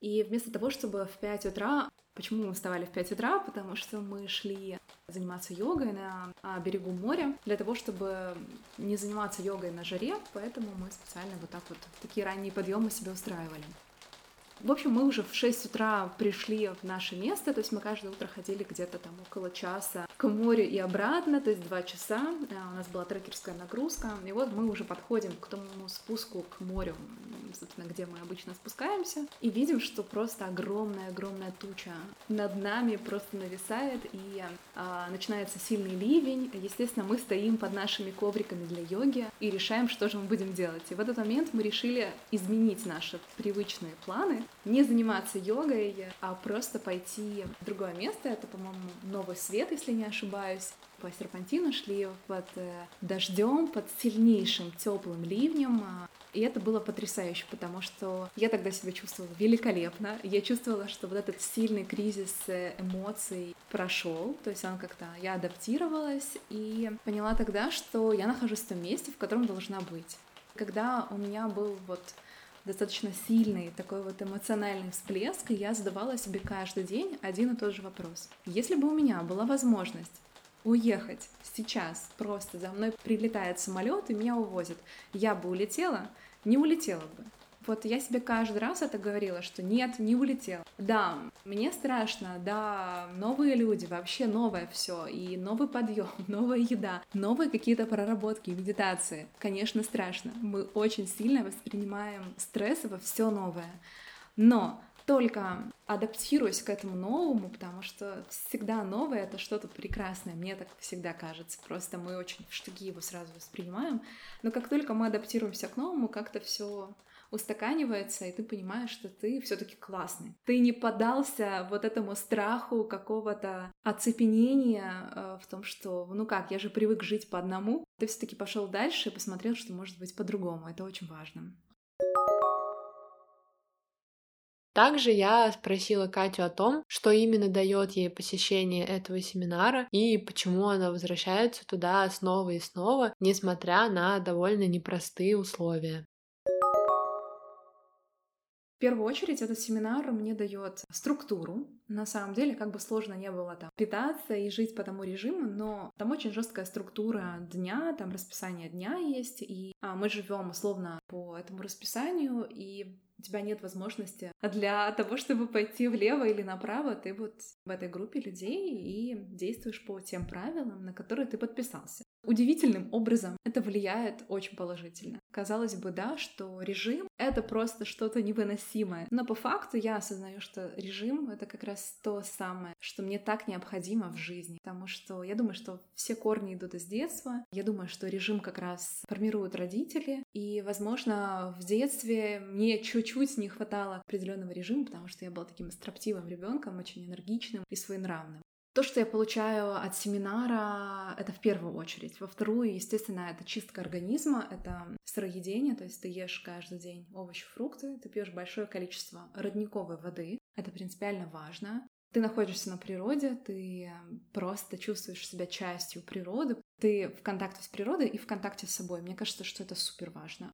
И вместо того, чтобы в 5 утра... Почему мы вставали в 5 утра? Потому что мы шли заниматься йогой на а, берегу моря для того, чтобы не заниматься йогой на жаре, поэтому мы специально вот так вот такие ранние подъемы себе устраивали. В общем, мы уже в 6 утра пришли в наше место, то есть мы каждое утро ходили где-то там около часа к морю и обратно, то есть 2 часа. У нас была трекерская нагрузка. И вот мы уже подходим к тому спуску к морю, собственно, где мы обычно спускаемся, и видим, что просто огромная-огромная туча над нами просто нависает, и а, начинается сильный ливень. Естественно, мы стоим под нашими ковриками для йоги и решаем, что же мы будем делать. И в этот момент мы решили изменить наши привычные планы не заниматься йогой, а просто пойти в другое место. Это, по-моему, Новый Свет, если не ошибаюсь. По серпантину шли под э, дождем, под сильнейшим теплым ливнем. И это было потрясающе, потому что я тогда себя чувствовала великолепно. Я чувствовала, что вот этот сильный кризис э, эмоций прошел, то есть он как-то, я адаптировалась и поняла тогда, что я нахожусь в том месте, в котором должна быть. Когда у меня был вот достаточно сильный такой вот эмоциональный всплеск, и я задавала себе каждый день один и тот же вопрос. Если бы у меня была возможность уехать сейчас, просто за мной прилетает самолет и меня увозят, я бы улетела, не улетела бы. Вот я себе каждый раз это говорила, что нет, не улетел. Да, мне страшно, да, новые люди, вообще новое все, и новый подъем, новая еда, новые какие-то проработки, медитации. Конечно, страшно. Мы очень сильно воспринимаем стресс во все новое. Но только адаптируясь к этому новому, потому что всегда новое — это что-то прекрасное, мне так всегда кажется. Просто мы очень в штыки его сразу воспринимаем. Но как только мы адаптируемся к новому, как-то все устаканивается, и ты понимаешь, что ты все-таки классный. Ты не поддался вот этому страху какого-то оцепенения э, в том, что, ну как, я же привык жить по одному. Ты все-таки пошел дальше и посмотрел, что может быть по-другому. Это очень важно. Также я спросила Катю о том, что именно дает ей посещение этого семинара и почему она возвращается туда снова и снова, несмотря на довольно непростые условия первую очередь этот семинар мне дает структуру. На самом деле, как бы сложно не было там питаться и жить по тому режиму, но там очень жесткая структура дня, там расписание дня есть, и а, мы живем условно по этому расписанию, и у тебя нет возможности для того, чтобы пойти влево или направо, ты вот в этой группе людей и действуешь по тем правилам, на которые ты подписался. Удивительным образом это влияет очень положительно. Казалось бы, да, что режим — это просто что-то невыносимое. Но по факту я осознаю, что режим — это как раз то самое, что мне так необходимо в жизни. Потому что я думаю, что все корни идут из детства. Я думаю, что режим как раз формируют родители. И, возможно, в детстве мне чуть-чуть не хватало определенного режима, потому что я была таким строптивым ребенком, очень энергичным и своенравным. То, что я получаю от семинара, это в первую очередь. Во вторую, естественно, это чистка организма, это сыроедение, то есть ты ешь каждый день овощи, фрукты, ты пьешь большое количество родниковой воды. Это принципиально важно. Ты находишься на природе, ты просто чувствуешь себя частью природы, ты в контакте с природой и в контакте с собой. Мне кажется, что это супер важно.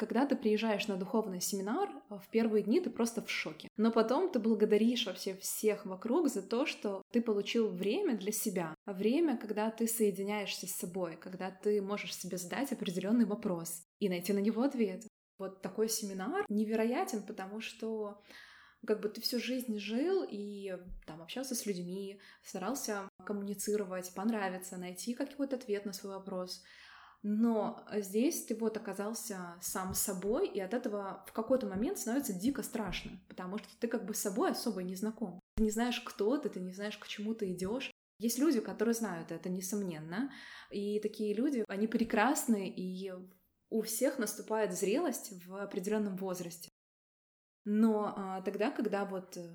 Когда ты приезжаешь на духовный семинар, э, в первые дни ты просто в шоке. Но потом ты благодаришь вообще всех вокруг за то, что ты получил время для себя. Время, когда ты соединяешься с собой, когда ты можешь себе задать определенный вопрос и найти на него ответ. Вот такой семинар невероятен, потому что как бы ты всю жизнь жил и там общался с людьми, старался коммуницировать, понравиться, найти какой-то ответ на свой вопрос. Но здесь ты вот оказался сам собой, и от этого в какой-то момент становится дико страшно, потому что ты как бы с собой особо не знаком. Ты не знаешь, кто ты, ты не знаешь, к чему ты идешь. Есть люди, которые знают это, несомненно, и такие люди, они прекрасны, и у всех наступает зрелость в определенном возрасте. Но а, тогда, когда вот э,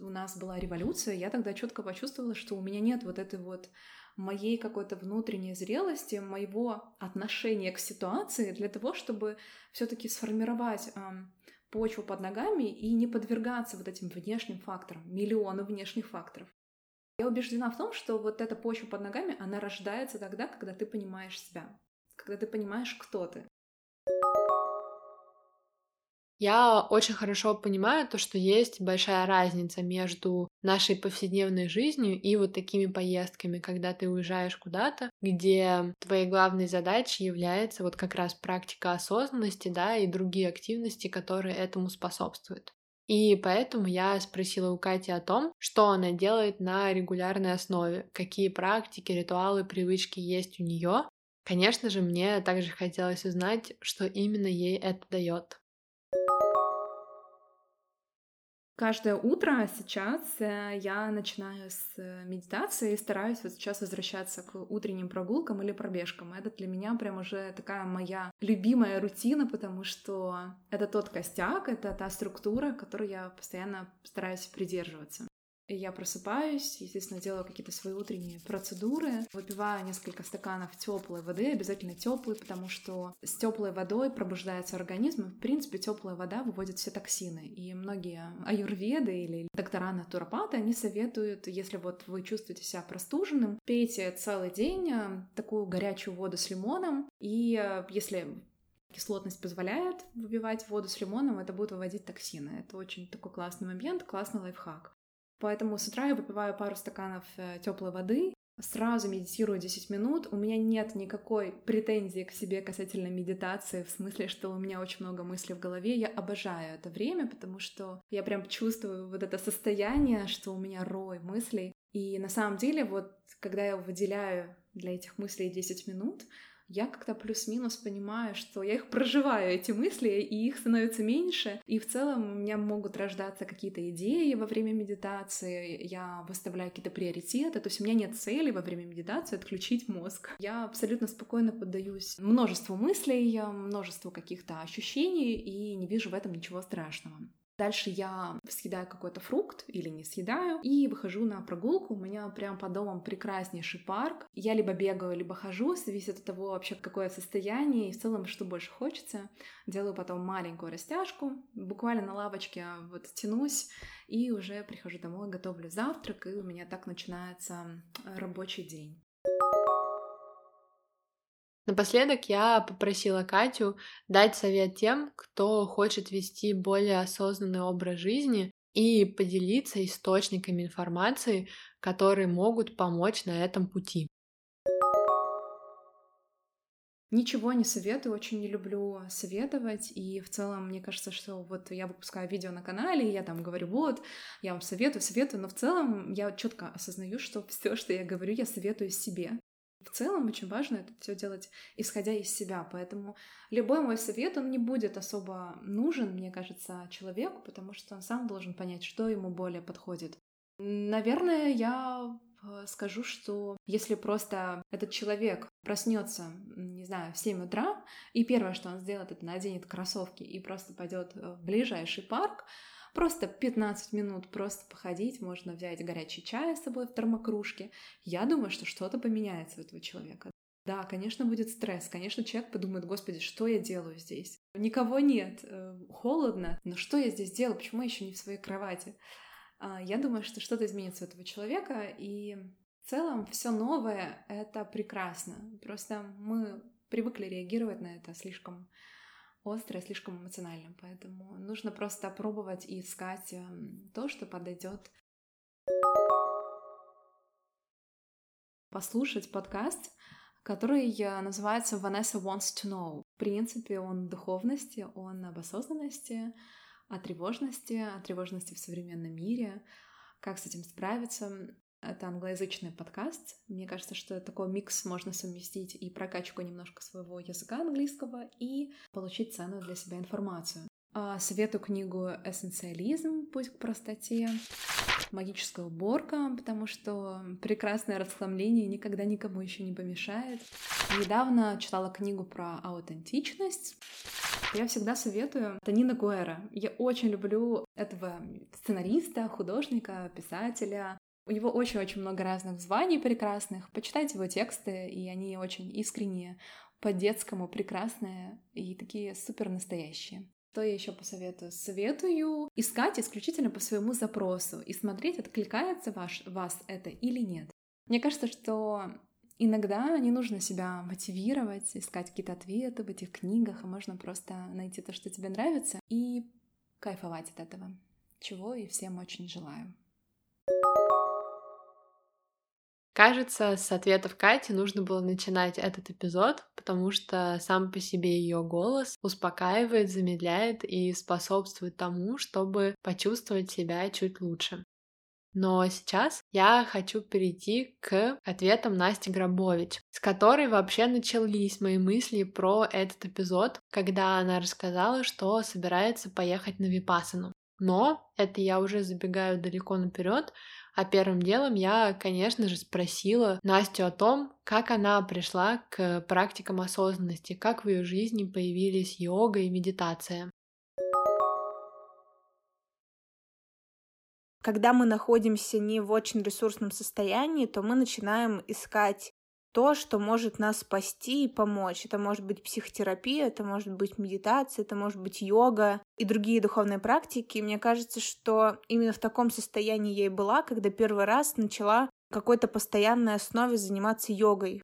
у нас была революция, я тогда четко почувствовала, что у меня нет вот этой вот моей какой-то внутренней зрелости, моего отношения к ситуации для того, чтобы все-таки сформировать почву под ногами и не подвергаться вот этим внешним факторам, миллиону внешних факторов. Я убеждена в том, что вот эта почва под ногами, она рождается тогда, когда ты понимаешь себя, когда ты понимаешь, кто ты. Я очень хорошо понимаю то, что есть большая разница между нашей повседневной жизнью и вот такими поездками, когда ты уезжаешь куда-то, где твоей главной задачей является вот как раз практика осознанности, да, и другие активности, которые этому способствуют. И поэтому я спросила у Кати о том, что она делает на регулярной основе, какие практики, ритуалы, привычки есть у нее. Конечно же, мне также хотелось узнать, что именно ей это дает. Каждое утро сейчас э, я начинаю с э, медитации и стараюсь вот сейчас возвращаться к утренним прогулкам или пробежкам. Это для меня прям уже такая моя любимая рутина, потому что это тот костяк, это та структура, которой я постоянно стараюсь придерживаться. Я просыпаюсь, естественно, делаю какие-то свои утренние процедуры, выпиваю несколько стаканов теплой воды, обязательно теплой, потому что с теплой водой пробуждается организм. В принципе, теплая вода выводит все токсины. И многие аюрведы или доктора натуропаты, они советуют, если вот вы чувствуете себя простуженным, пейте целый день э, такую горячую воду с лимоном. И э, если кислотность позволяет выпивать воду с лимоном, это будет выводить токсины. Это очень такой классный момент, классный лайфхак. Поэтому с утра я выпиваю пару стаканов э, теплой воды, сразу медитирую 10 минут. У меня нет никакой претензии к себе касательно медитации, в смысле, что у меня очень много мыслей в голове. Я обожаю это время, потому что я прям чувствую вот это состояние, что у меня рой мыслей. И на самом деле, вот когда я выделяю для этих мыслей 10 минут, я как-то плюс-минус понимаю, что я их проживаю, эти мысли, и их становится меньше. И в целом у меня могут рождаться какие-то идеи во время медитации, я выставляю какие-то приоритеты, то есть у меня нет цели во время медитации отключить мозг. Я абсолютно спокойно поддаюсь множеству мыслей, множеству каких-то ощущений, и не вижу в этом ничего страшного. Дальше я съедаю какой-то фрукт или не съедаю и выхожу на прогулку. У меня прямо под домом прекраснейший парк. Я либо бегаю, либо хожу, зависит от того вообще какое состояние и в целом что больше хочется. Делаю потом маленькую растяжку, буквально на лавочке вот тянусь и уже прихожу домой, готовлю завтрак, и у меня так начинается рабочий день. Напоследок я попросила Катю дать совет тем, кто хочет вести более осознанный образ жизни и поделиться источниками информации, которые могут помочь на этом пути. Ничего не советую, очень не люблю советовать, и в целом мне кажется, что вот я выпускаю видео на канале, я там говорю, вот, я вам советую, советую, но в целом я четко осознаю, что все, что я говорю, я советую себе. В целом очень важно это все делать, исходя из себя, поэтому любой мой совет, он не будет особо нужен, мне кажется, человеку, потому что он сам должен понять, что ему более подходит. Наверное, я Э, скажу, что если просто этот человек проснется, не знаю, в 7 утра, и первое, что он сделает, это наденет кроссовки и просто пойдет в ближайший парк, просто 15 минут просто походить, можно взять горячий чай с собой в термокружке, я думаю, что что-то поменяется у этого человека. Да, конечно, будет стресс. Конечно, человек подумает, господи, что я делаю здесь? Никого нет, э, холодно, но что я здесь делаю? Почему я еще не в своей кровати? А, я думаю, что что-то изменится у этого человека, и в целом все новое — это прекрасно. Просто мы привыкли реагировать на это слишком остро, слишком эмоционально, поэтому нужно просто пробовать и искать эм, то, что подойдет. Послушать подкаст, который э, называется Vanessa Wants to Know. В принципе, он духовности, он об осознанности, о тревожности, о тревожности в современном мире, как с этим справиться. Это англоязычный подкаст. Мне кажется, что такой микс можно совместить и прокачку немножко своего языка английского, и получить ценную для себя информацию. А, советую книгу «Эссенциализм. Путь к простоте», «Магическая уборка», потому что прекрасное расхламление никогда никому еще не помешает. Недавно читала книгу про аутентичность. Я всегда советую Танина Гуэра. Я очень люблю этого сценариста, художника, писателя. У него очень-очень много разных званий прекрасных. Почитайте его тексты, и они очень искренние, по-детскому прекрасные и такие супер настоящие. Что я еще посоветую? Советую искать исключительно по своему запросу и смотреть, откликается ваш, вас это или нет. Мне кажется, что иногда не нужно себя мотивировать, искать какие-то ответы в этих книгах, а можно просто найти то, что тебе нравится, и кайфовать от этого, чего и всем очень желаю. Кажется, с ответов Кати нужно было начинать этот эпизод, потому что сам по себе ее голос успокаивает, замедляет и способствует тому, чтобы почувствовать себя чуть лучше. Но сейчас я хочу перейти к ответам Насти Грабович, с которой вообще начались мои мысли про этот эпизод, когда она рассказала, что собирается поехать на Випасану. Но это я уже забегаю далеко наперед, а первым делом я, конечно же, спросила Настю о том, как она пришла к практикам осознанности, как в ее жизни появились йога и медитация. Когда мы находимся не в очень ресурсном состоянии, то мы начинаем искать то, что может нас спасти и помочь. Это может быть психотерапия, это может быть медитация, это может быть йога и другие духовные практики. И мне кажется, что именно в таком состоянии я и была, когда первый раз начала какой-то постоянной основе заниматься йогой.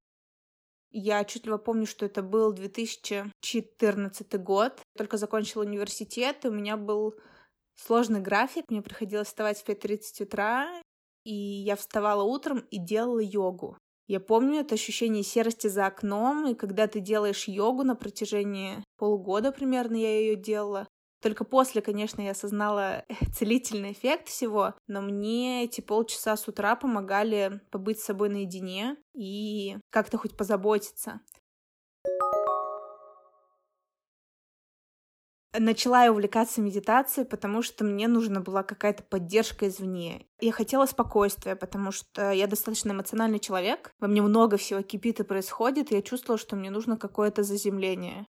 Я отчетливо помню, что это был 2014 год. Только закончила университет, у меня был сложный график. Мне приходилось вставать в 5.30 утра, и я вставала утром и делала йогу. Я помню это ощущение серости за окном, и когда ты делаешь йогу на протяжении полугода примерно я ее делала. Только после, конечно, я осознала целительный эффект всего, но мне эти полчаса с утра помогали побыть с собой наедине и как-то хоть позаботиться. Начала я увлекаться медитацией, потому что мне нужна была какая-то поддержка извне. Я хотела спокойствия, потому что я достаточно эмоциональный человек, во мне много всего кипит и происходит, и я чувствовала, что мне нужно какое-то заземление.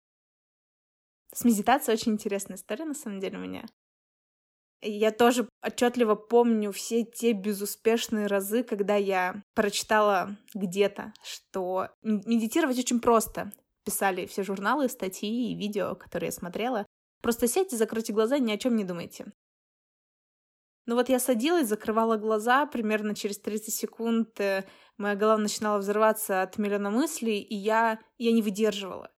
С медитацией очень интересная история, на самом деле, у меня. Я тоже отчетливо помню все те безуспешные разы, когда я прочитала где-то, что медитировать очень просто. Писали все журналы, статьи и видео, которые я смотрела. Просто сядьте, закройте глаза и ни о чем не думайте. Ну вот я садилась, закрывала глаза, примерно через 30 секунд э, моя голова начинала взрываться от миллиона мыслей, и я, я не выдерживала.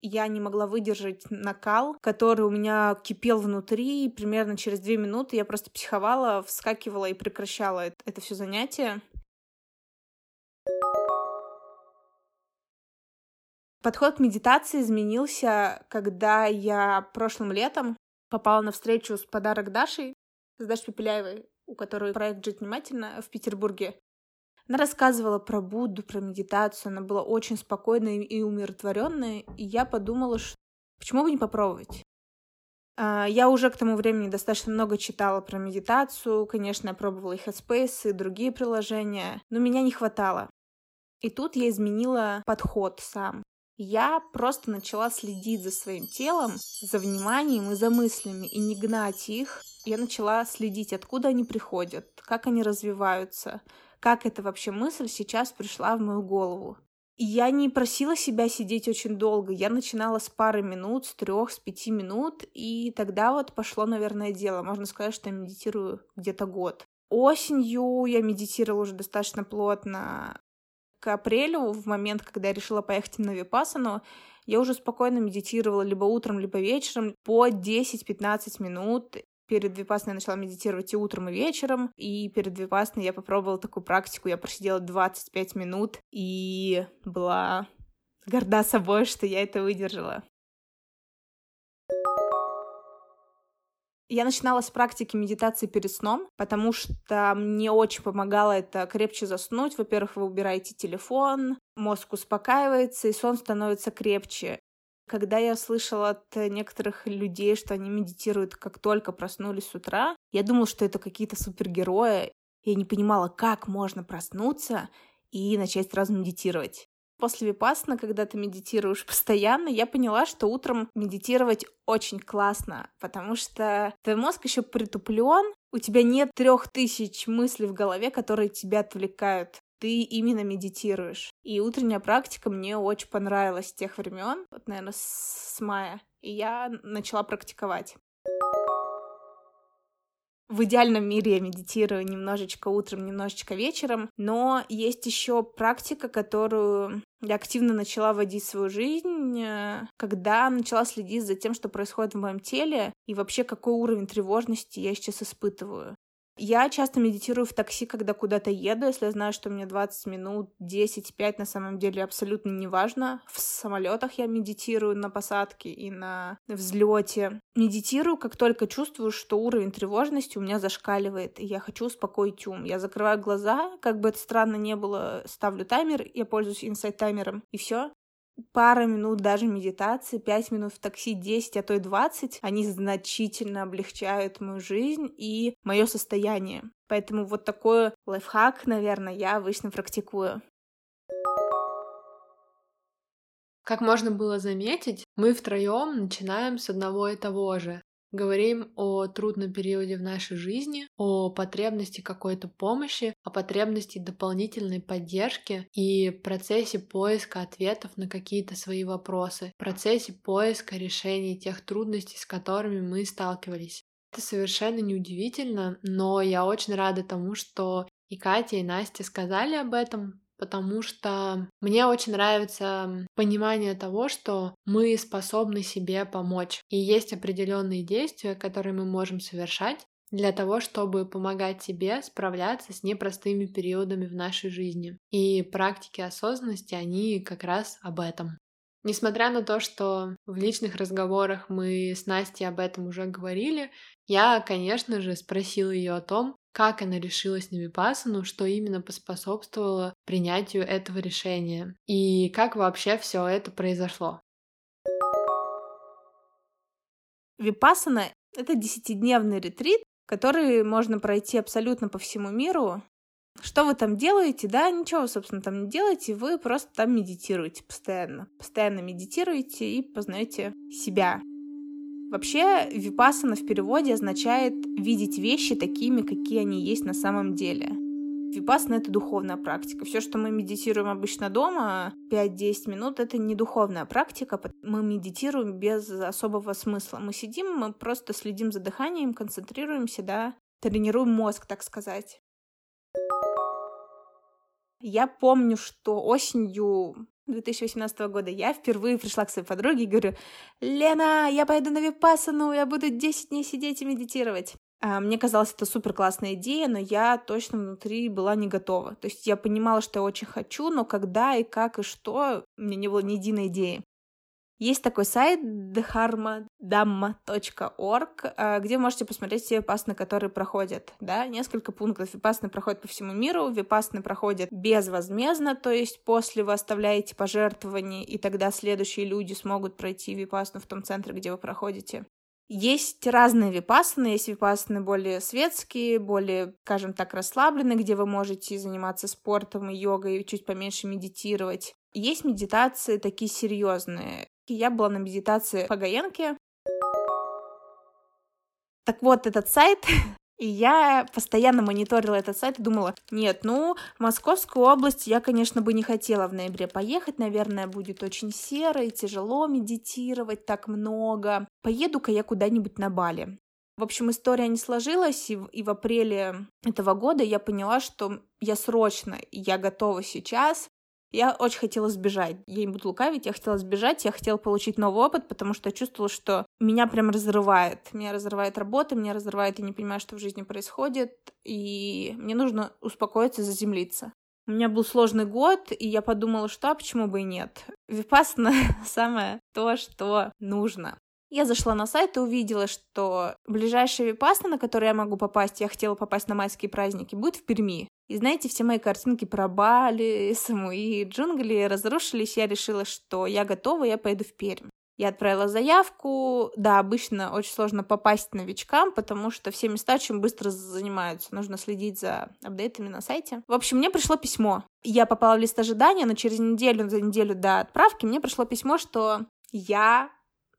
Я не могла выдержать накал, который у меня кипел внутри, и примерно через две минуты я просто психовала, вскакивала и прекращала это, это все занятие. Подход к медитации изменился, когда я прошлым летом попала на встречу с подарок Дашей, с Дашей Пепеляевой, у которой проект «Жить внимательно» в Петербурге. Она рассказывала про Будду, про медитацию, она была очень спокойной и умиротворенная, и я подумала, что почему бы не попробовать? А, я уже к тому времени достаточно много читала про медитацию, конечно, я пробовала и Headspace, и другие приложения, но меня не хватало. И тут я изменила подход сам. Я просто начала следить за своим телом, за вниманием и за мыслями, и не гнать их. Я начала следить, откуда они приходят, как они развиваются, как эта вообще мысль сейчас пришла в мою голову. Я не просила себя сидеть очень долго. Я начинала с пары минут, с трех, с пяти минут, и тогда вот пошло, наверное, дело. Можно сказать, что я медитирую где-то год. Осенью я медитировала уже достаточно плотно к апрелю, в момент, когда я решила поехать на Випасану, я уже спокойно медитировала либо утром, либо вечером по 10-15 минут. Перед Випасной я начала медитировать и утром, и вечером. И перед Випасной я попробовала такую практику. Я просидела 25 минут и была горда собой, что я это выдержала. Я начинала с практики медитации перед сном, потому что мне очень помогало это крепче заснуть. Во-первых, вы убираете телефон, мозг успокаивается, и сон становится крепче. Когда я слышала от некоторых людей, что они медитируют, как только проснулись с утра, я думала, что это какие-то супергерои. Я не понимала, как можно проснуться и начать сразу медитировать. После випассана, когда ты медитируешь постоянно, я поняла, что утром медитировать очень классно, потому что твой мозг еще притуплен, у тебя нет трех тысяч мыслей в голове, которые тебя отвлекают. Ты именно медитируешь. И утренняя практика мне очень понравилась с тех времен, вот, наверное, с мая. И я начала практиковать. В идеальном мире я медитирую немножечко утром, немножечко вечером, но есть еще практика, которую я активно начала вводить в свою жизнь, э, когда начала следить за тем, что происходит в моем теле и вообще какой уровень тревожности я сейчас испытываю. Я часто медитирую в такси, когда куда-то еду, если я знаю, что мне 20 минут, 10-5 на самом деле абсолютно не важно. В самолетах я медитирую на посадке и на взлете. Медитирую, как только чувствую, что уровень тревожности у меня зашкаливает, и я хочу успокоить ум. Я закрываю глаза, как бы это странно не было, ставлю таймер, я пользуюсь инсайт-таймером, и все пара минут даже медитации, пять минут в такси, 10, а то и 20, они значительно облегчают мою жизнь и мое состояние. Поэтому вот такой лайфхак, наверное, я обычно практикую. Как можно было заметить, мы втроем начинаем с одного и того же. Говорим о трудном периоде в нашей жизни, о потребности какой-то помощи, о потребности дополнительной поддержки и процессе поиска ответов на какие-то свои вопросы, процессе поиска решений тех трудностей, с которыми мы сталкивались. Это совершенно неудивительно, но я очень рада тому, что и Катя, и Настя сказали об этом, потому что мне очень нравится понимание того, что мы способны себе помочь. И есть определенные действия, которые мы можем совершать для того, чтобы помогать себе справляться с непростыми периодами в нашей жизни. И практики осознанности, они как раз об этом. Несмотря на то, что в личных разговорах мы с Настей об этом уже говорили, я, конечно же, спросила ее о том, как она решилась на випасану, что именно поспособствовало принятию этого решения и как вообще все это произошло. Випасана — это десятидневный ретрит, который можно пройти абсолютно по всему миру. Что вы там делаете? Да, ничего собственно, там не делаете, вы просто там медитируете постоянно. Постоянно медитируете и познаете себя. Вообще, випасана в переводе означает видеть вещи такими, какие они есть на самом деле. Випасана — это духовная практика. Все, что мы медитируем обычно дома, 5-10 минут, это не духовная практика. Мы медитируем без особого смысла. Мы сидим, мы просто следим за дыханием, концентрируемся, да, тренируем мозг, так сказать. Я помню, что осенью 2018 года я впервые пришла к своей подруге и говорю, «Лена, я пойду на випассану, я буду 10 дней сидеть и медитировать». А, мне казалось, это супер классная идея, но я точно внутри была не готова. То есть я понимала, что я очень хочу, но когда и как и что, у меня не было ни единой идеи. Есть такой сайт dharmadamma.org, а, где можете посмотреть все випасны, которые проходят, да, несколько пунктов. Випасны проходят по всему миру, випасны проходят безвозмездно, то есть после вы оставляете пожертвования, и тогда следующие люди смогут пройти випасну в том центре, где вы проходите. Есть разные випасаны, есть випасаны более светские, более, скажем так, расслабленные, где вы можете заниматься спортом и йогой, и чуть поменьше медитировать. Есть медитации такие серьезные. Я была на медитации по Гаенке. Так вот, этот сайт И я постоянно мониторила этот сайт и думала, нет, ну, в Московскую область я, конечно, бы не хотела в ноябре поехать, наверное, будет очень серо и тяжело медитировать так много. Поеду-ка я куда-нибудь на Бали. В общем, история не сложилась, и и в апреле этого года я поняла, что я срочно, я готова сейчас я очень хотела сбежать. Я не буду лукавить, я хотела сбежать, я хотела получить новый опыт, потому что я чувствовала, что меня прям разрывает. Меня разрывает работа, меня разрывает, я не понимаю, что в жизни происходит, и мне нужно успокоиться, заземлиться. У меня был сложный год, и я подумала, что а почему бы и нет. Випассана самое то, что нужно. Я зашла на сайт и увидела, что ближайшая випасна, на которую я могу попасть, я хотела попасть на майские праздники, будет в Перми. И знаете, все мои картинки про Бали, Самуи, джунгли разрушились. Я решила, что я готова, я пойду в Пермь. Я отправила заявку. Да, обычно очень сложно попасть новичкам, потому что все места очень быстро занимаются. Нужно следить за апдейтами на сайте. В общем, мне пришло письмо. Я попала в лист ожидания, но через неделю, за неделю до отправки мне пришло письмо, что я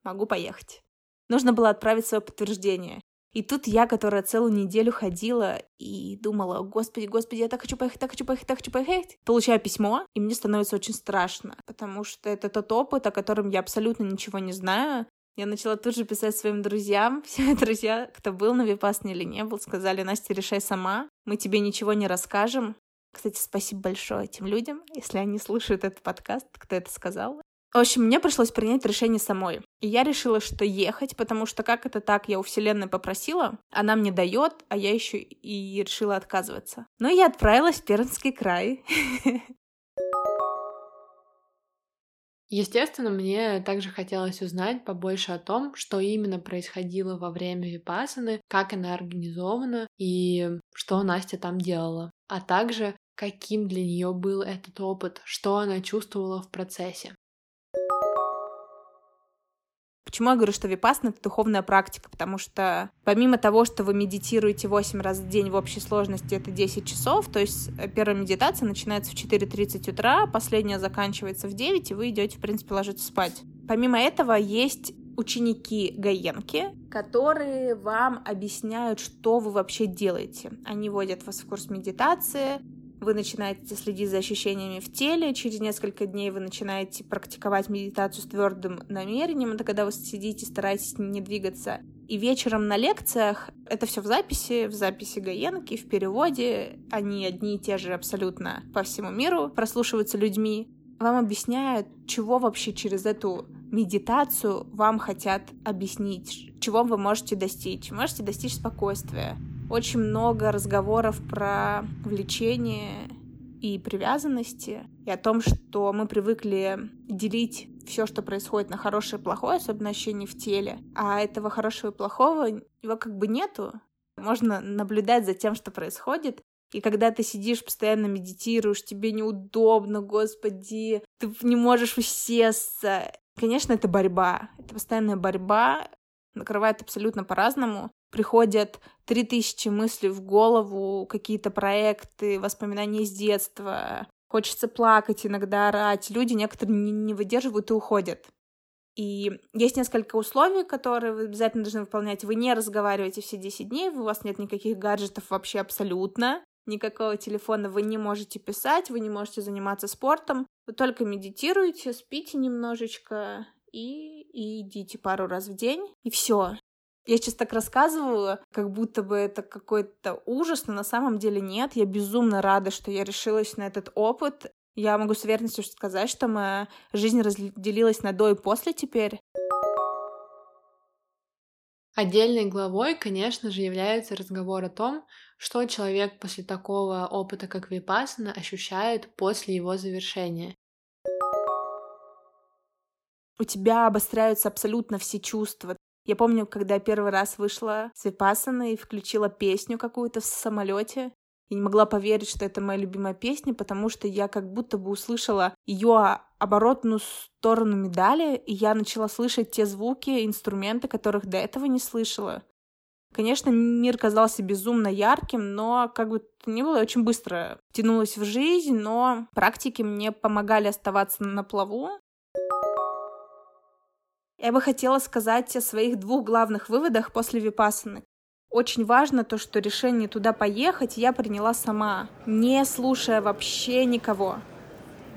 могу поехать. Нужно было отправить свое подтверждение. И тут я, которая целую неделю ходила и думала, господи, господи, я так хочу поехать, так хочу поехать, так хочу поехать, получаю письмо, и мне становится очень страшно, потому что это тот опыт, о котором я абсолютно ничего не знаю. Я начала тут же писать своим друзьям. Все друзья, кто был на Випасне или не был, сказали, Настя, решай сама, мы тебе ничего не расскажем. Кстати, спасибо большое этим людям, если они слушают этот подкаст, кто это сказал. В общем, мне пришлось принять решение самой. И я решила, что ехать, потому что как это так, я у Вселенной попросила, она мне дает, а я еще и решила отказываться. Но я отправилась в Пермский край. Естественно, мне также хотелось узнать побольше о том, что именно происходило во время Випасаны, как она организована и что Настя там делала, а также каким для нее был этот опыт, что она чувствовала в процессе. Почему я говорю, что випасна — это духовная практика? Потому что помимо того, что вы медитируете 8 раз в день в общей сложности, это 10 часов, то есть э, первая медитация начинается в 4.30 утра, последняя заканчивается в 9, и вы идете, в принципе, ложиться спать. Помимо этого есть ученики Гаенки, которые вам объясняют, что вы вообще делаете. Они вводят вас в курс медитации, вы начинаете следить за ощущениями в теле, через несколько дней вы начинаете практиковать медитацию с твердым намерением, это когда вы сидите, стараетесь не двигаться. И вечером на лекциях, это все в записи, в записи Гаенки, в переводе, они одни и те же абсолютно по всему миру, прослушиваются людьми, вам объясняют, чего вообще через эту медитацию вам хотят объяснить, чего вы можете достичь. Можете достичь спокойствия, очень много разговоров про влечение и привязанности, и о том, что мы привыкли делить все, что происходит на хорошее и плохое, особенно ощущение в теле. А этого хорошего и плохого, его как бы нету. Можно наблюдать за тем, что происходит. И когда ты сидишь, постоянно медитируешь, тебе неудобно, господи, ты не можешь усесться. Конечно, это борьба. Это постоянная борьба, накрывает абсолютно по-разному приходят три тысячи мыслей в голову, какие-то проекты, воспоминания из детства. Хочется плакать, иногда орать. Люди некоторые не, выдерживают и уходят. И есть несколько условий, которые вы обязательно должны выполнять. Вы не разговариваете все 10 дней, у вас нет никаких гаджетов вообще абсолютно, никакого телефона вы не можете писать, вы не можете заниматься спортом, вы только медитируете, спите немножечко и, и идите пару раз в день, и все. Я сейчас так рассказываю, как будто бы это какой-то ужас, но на самом деле нет. Я безумно рада, что я решилась на этот опыт. Я могу с уверенностью сказать, что моя жизнь разделилась на до и после теперь. Отдельной главой, конечно же, является разговор о том, что человек после такого опыта, как випассана, ощущает после его завершения. У тебя обостряются абсолютно все чувства. Я помню, когда первый раз вышла с випассана и включила песню какую-то в самолете, и не могла поверить, что это моя любимая песня, потому что я как будто бы услышала ее оборотную сторону медали, и я начала слышать те звуки, инструменты, которых до этого не слышала. Конечно, мир казался безумно ярким, но как бы то ни было, очень быстро тянулась в жизнь, но практики мне помогали оставаться на плаву. Я бы хотела сказать о своих двух главных выводах после випассаны. Очень важно то, что решение туда поехать я приняла сама, не слушая вообще никого.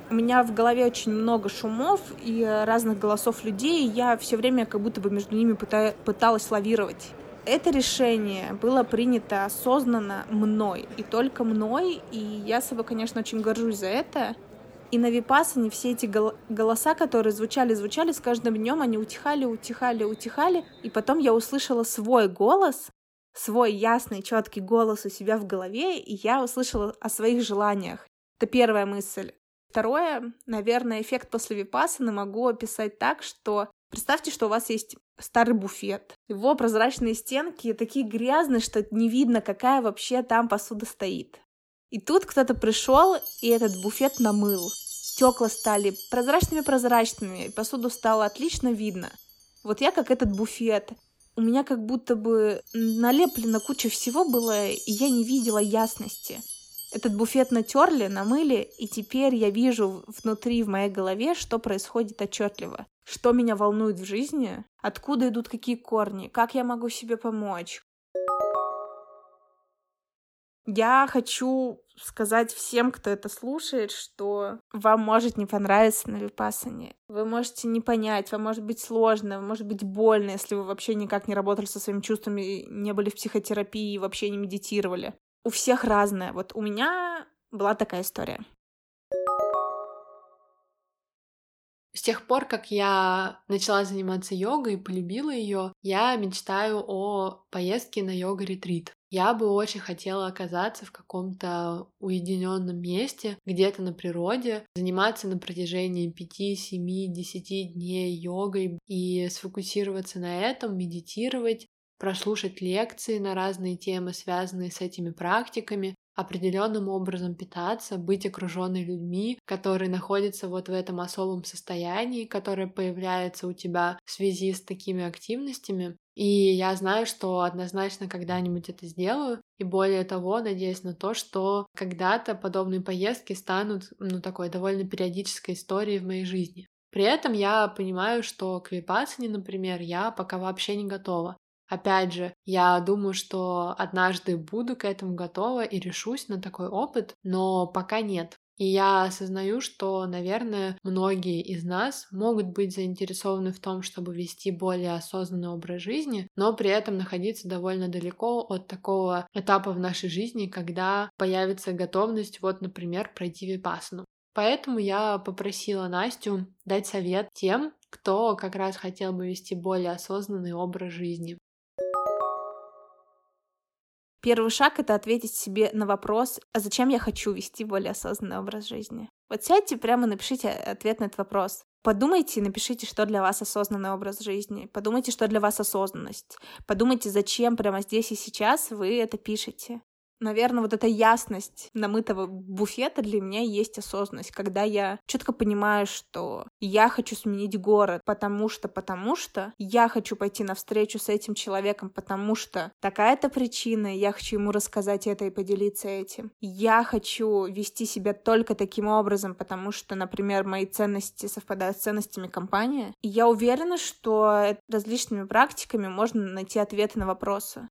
У меня в голове очень много шумов и разных голосов людей, и я все время как будто бы между ними пыта- пыталась лавировать. Это решение было принято осознанно мной, и только мной, и я собой, конечно, очень горжусь за это. И на Випасане все эти гол- голоса, которые звучали, звучали, с каждым днем они утихали, утихали, утихали, и потом я услышала свой голос, свой ясный, четкий голос у себя в голове, и я услышала о своих желаниях. Это первая мысль. Второе, наверное, эффект после випассаны могу описать так, что представьте, что у вас есть старый буфет. Его прозрачные стенки такие грязные, что не видно, какая вообще там посуда стоит. И тут кто-то пришел и этот буфет намыл. Стекла стали прозрачными-прозрачными, и посуду стало отлично видно. Вот я как этот буфет у меня как будто бы налеплена куча всего было, и я не видела ясности. Этот буфет натерли, намыли, и теперь я вижу внутри в моей голове, что происходит отчетливо. Что меня волнует в жизни, откуда идут какие корни, как я могу себе помочь, я хочу сказать всем, кто это слушает, что вам может не понравиться на випасане. Вы можете не понять, вам может быть сложно, может быть больно, если вы вообще никак не работали со своими чувствами, не были в психотерапии, вообще не медитировали. У всех разное. Вот у меня была такая история. С тех пор, как я начала заниматься йогой и полюбила ее, я мечтаю о поездке на йога-ретрит. Я бы очень хотела оказаться в каком-то уединенном месте, где-то на природе, заниматься на протяжении 5, 7, 10 дней йогой и сфокусироваться на этом, медитировать, прослушать лекции на разные темы, связанные с этими практиками, определенным образом питаться, быть окруженной людьми, которые находятся вот в этом особом состоянии, которое появляется у тебя в связи с такими активностями. И я знаю, что однозначно когда-нибудь это сделаю. И более того, надеюсь на то, что когда-то подобные поездки станут, ну, такой довольно периодической историей в моей жизни. При этом я понимаю, что к випассане, например, я пока вообще не готова. Опять же, я думаю, что однажды буду к этому готова и решусь на такой опыт, но пока нет. И я осознаю, что, наверное, многие из нас могут быть заинтересованы в том, чтобы вести более осознанный образ жизни, но при этом находиться довольно далеко от такого этапа в нашей жизни, когда появится готовность, вот, например, пройти випасану. Поэтому я попросила Настю дать совет тем, кто как раз хотел бы вести более осознанный образ жизни. Первый шаг — это ответить себе на вопрос, а зачем я хочу вести более осознанный образ жизни? Вот сядьте прямо напишите ответ на этот вопрос. Подумайте и напишите, что для вас осознанный образ жизни. Подумайте, что для вас осознанность. Подумайте, зачем прямо здесь и сейчас вы это пишете. Наверное, вот эта ясность намытого буфета для меня есть осознанность, когда я четко понимаю, что я хочу сменить город, потому что, потому что я хочу пойти навстречу с этим человеком, потому что такая-то причина, я хочу ему рассказать это и поделиться этим. Я хочу вести себя только таким образом, потому что, например, мои ценности совпадают с ценностями компании. И я уверена, что различными практиками можно найти ответы на вопросы.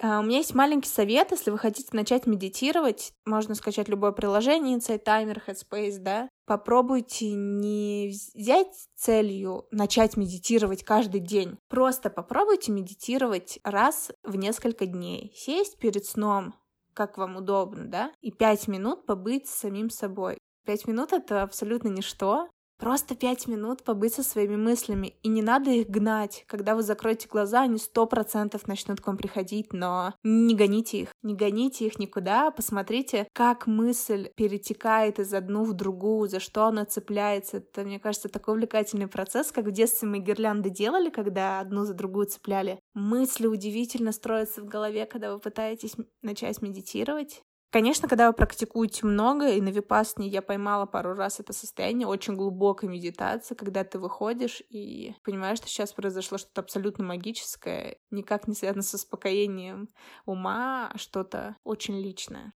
А, у меня есть маленький совет, если вы хотите начать медитировать, можно скачать любое приложение, Insight Timer, Headspace, да. Попробуйте не взять целью начать медитировать каждый день. Просто попробуйте медитировать раз в несколько дней. Сесть перед сном, как вам удобно, да, и пять минут побыть с самим собой. Пять минут — это абсолютно ничто, Просто пять минут побыть со своими мыслями, и не надо их гнать. Когда вы закроете глаза, они сто процентов начнут к вам приходить, но не гоните их. Не гоните их никуда, посмотрите, как мысль перетекает из одну в другую, за что она цепляется. Это, мне кажется, такой увлекательный процесс, как в детстве мы гирлянды делали, когда одну за другую цепляли. Мысли удивительно строятся в голове, когда вы пытаетесь начать медитировать. Конечно, когда вы практикуете много, и на випасне я поймала пару раз это состояние очень глубокой медитации, когда ты выходишь и понимаешь, что сейчас произошло что-то абсолютно магическое, никак не связано с успокоением ума, а что-то очень личное.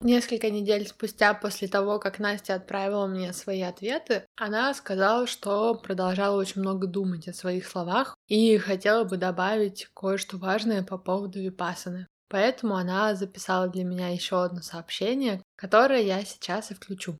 Несколько недель спустя после того, как Настя отправила мне свои ответы, она сказала, что продолжала очень много думать о своих словах и хотела бы добавить кое-что важное по поводу випасаны. Поэтому она записала для меня еще одно сообщение, которое я сейчас и включу.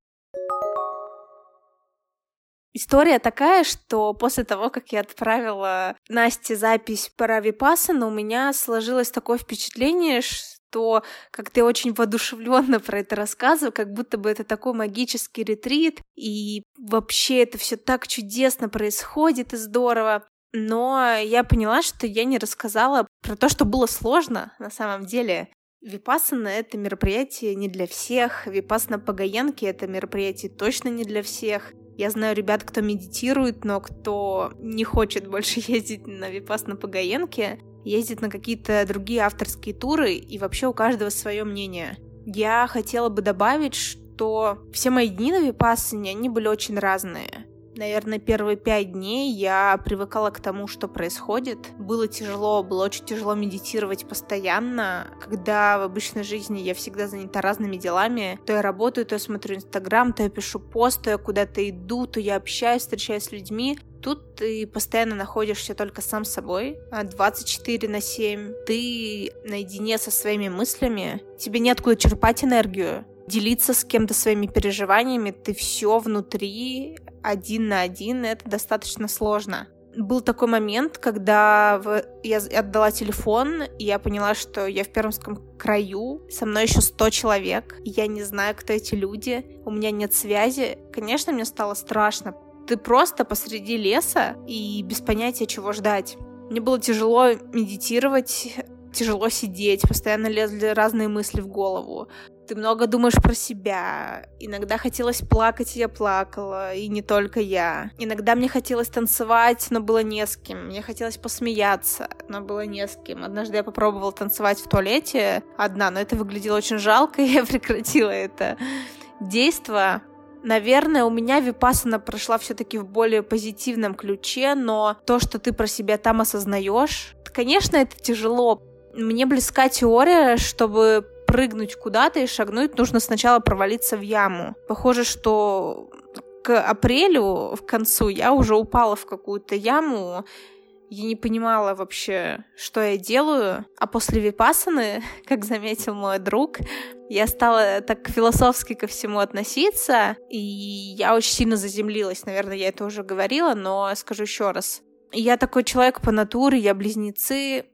История такая, что после того, как я отправила Насте запись про Випассану, у меня сложилось такое впечатление, что как ты очень воодушевленно про это рассказывал, как будто бы это такой магический ретрит, и вообще это все так чудесно происходит и здорово но я поняла, что я не рассказала про то, что было сложно на самом деле. Випассана — это мероприятие не для всех. Випассана по Гаенке — это мероприятие точно не для всех. Я знаю ребят, кто медитирует, но кто не хочет больше ездить на Випассана по Гаенке, ездит на какие-то другие авторские туры, и вообще у каждого свое мнение. Я хотела бы добавить, что все мои дни на Випассане, они были очень разные. Наверное, первые пять дней я привыкала к тому, что происходит. Было тяжело, было очень тяжело медитировать постоянно, когда в обычной жизни я всегда занята разными делами. То я работаю, то я смотрю Инстаграм, то я пишу пост, то я куда-то иду, то я общаюсь, встречаюсь с людьми. Тут ты постоянно находишься только сам собой, 24 а на 7. Ты наедине со своими мыслями. Тебе неоткуда черпать энергию делиться с кем-то своими переживаниями, ты все внутри один на один, это достаточно сложно. Был такой момент, когда я отдала телефон, и я поняла, что я в Пермском краю, со мной еще 100 человек, я не знаю, кто эти люди, у меня нет связи. Конечно, мне стало страшно. Ты просто посреди леса и без понятия, чего ждать. Мне было тяжело медитировать, тяжело сидеть, постоянно лезли разные мысли в голову. Ты много думаешь про себя. Иногда хотелось плакать, и я плакала, и не только я. Иногда мне хотелось танцевать, но было не с кем. Мне хотелось посмеяться, но было не с кем. Однажды я попробовала танцевать в туалете одна, но это выглядело очень жалко, и я прекратила это действо. Наверное, у меня випасана прошла все-таки в более позитивном ключе, но то, что ты про себя там осознаешь, конечно, это тяжело. Мне близка теория, чтобы прыгнуть куда-то и шагнуть, нужно сначала провалиться в яму. Похоже, что к апрелю, в концу, я уже упала в какую-то яму, я не понимала вообще, что я делаю. А после випасаны, как заметил мой друг, я стала так философски ко всему относиться, и я очень сильно заземлилась. Наверное, я это уже говорила, но скажу еще раз. Я такой человек по натуре, я близнецы,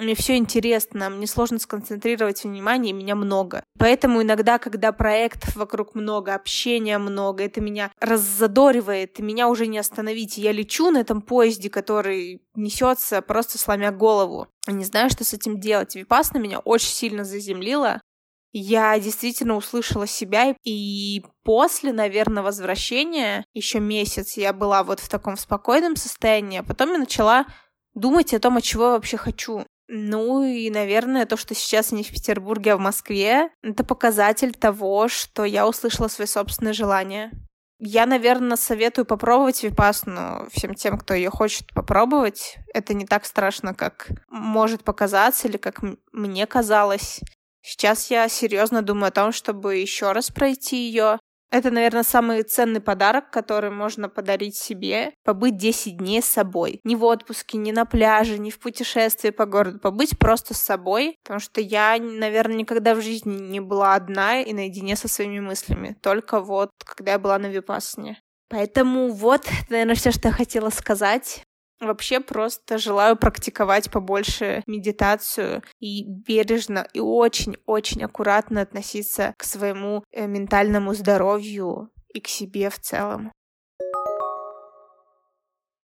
мне все интересно, мне сложно сконцентрировать внимание, меня много. Поэтому иногда, когда проектов вокруг много, общения много, это меня раззадоривает, и меня уже не остановить. Я лечу на этом поезде, который несется просто сломя голову. Не знаю, что с этим делать. Випасна меня очень сильно заземлила. Я действительно услышала себя, и после, наверное, возвращения, еще месяц я была вот в таком спокойном состоянии, а потом я начала думать о том, от чего я вообще хочу. Ну и, наверное, то, что сейчас не в Петербурге, а в Москве, это показатель того, что я услышала свои собственные желания. Я, наверное, советую попробовать випасну всем тем, кто ее хочет попробовать. Это не так страшно, как может показаться или как мне казалось. Сейчас я серьезно думаю о том, чтобы еще раз пройти ее. Это, наверное, самый ценный подарок, который можно подарить себе. Побыть 10 дней с собой. Не в отпуске, не на пляже, не в путешествии по городу. Побыть просто с собой. Потому что я, наверное, никогда в жизни не была одна и наедине со своими мыслями. Только вот, когда я была на Випассане. Поэтому вот, наверное, все, что я хотела сказать. Вообще просто желаю практиковать побольше медитацию и бережно и очень-очень аккуратно относиться к своему э, ментальному здоровью и к себе в целом.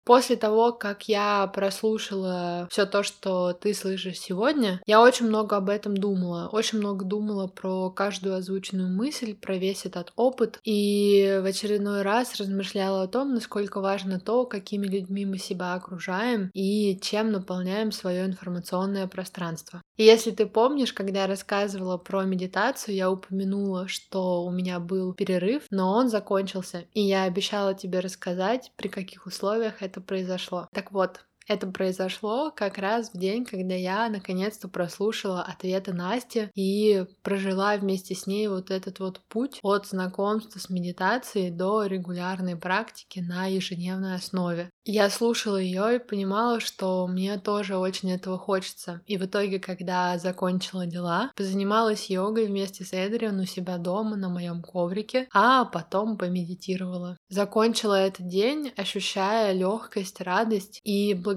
После того, как я прослушала все то, что ты слышишь сегодня, я очень много об этом думала. Очень много думала про каждую озвученную мысль, про весь этот опыт. И в очередной раз размышляла о том, насколько важно то, какими людьми мы себя окружаем и чем наполняем свое информационное пространство. И если ты помнишь, когда я рассказывала про медитацию, я упомянула, что у меня был перерыв, но он закончился. И я обещала тебе рассказать, при каких условиях это это произошло. Так вот, это произошло как раз в день, когда я наконец-то прослушала ответы Насти и прожила вместе с ней вот этот вот путь от знакомства с медитацией до регулярной практики на ежедневной основе. Я слушала ее и понимала, что мне тоже очень этого хочется. И в итоге, когда закончила дела, позанималась йогой вместе с Эдриан у себя дома на моем коврике, а потом помедитировала. Закончила этот день, ощущая легкость, радость и благодарность.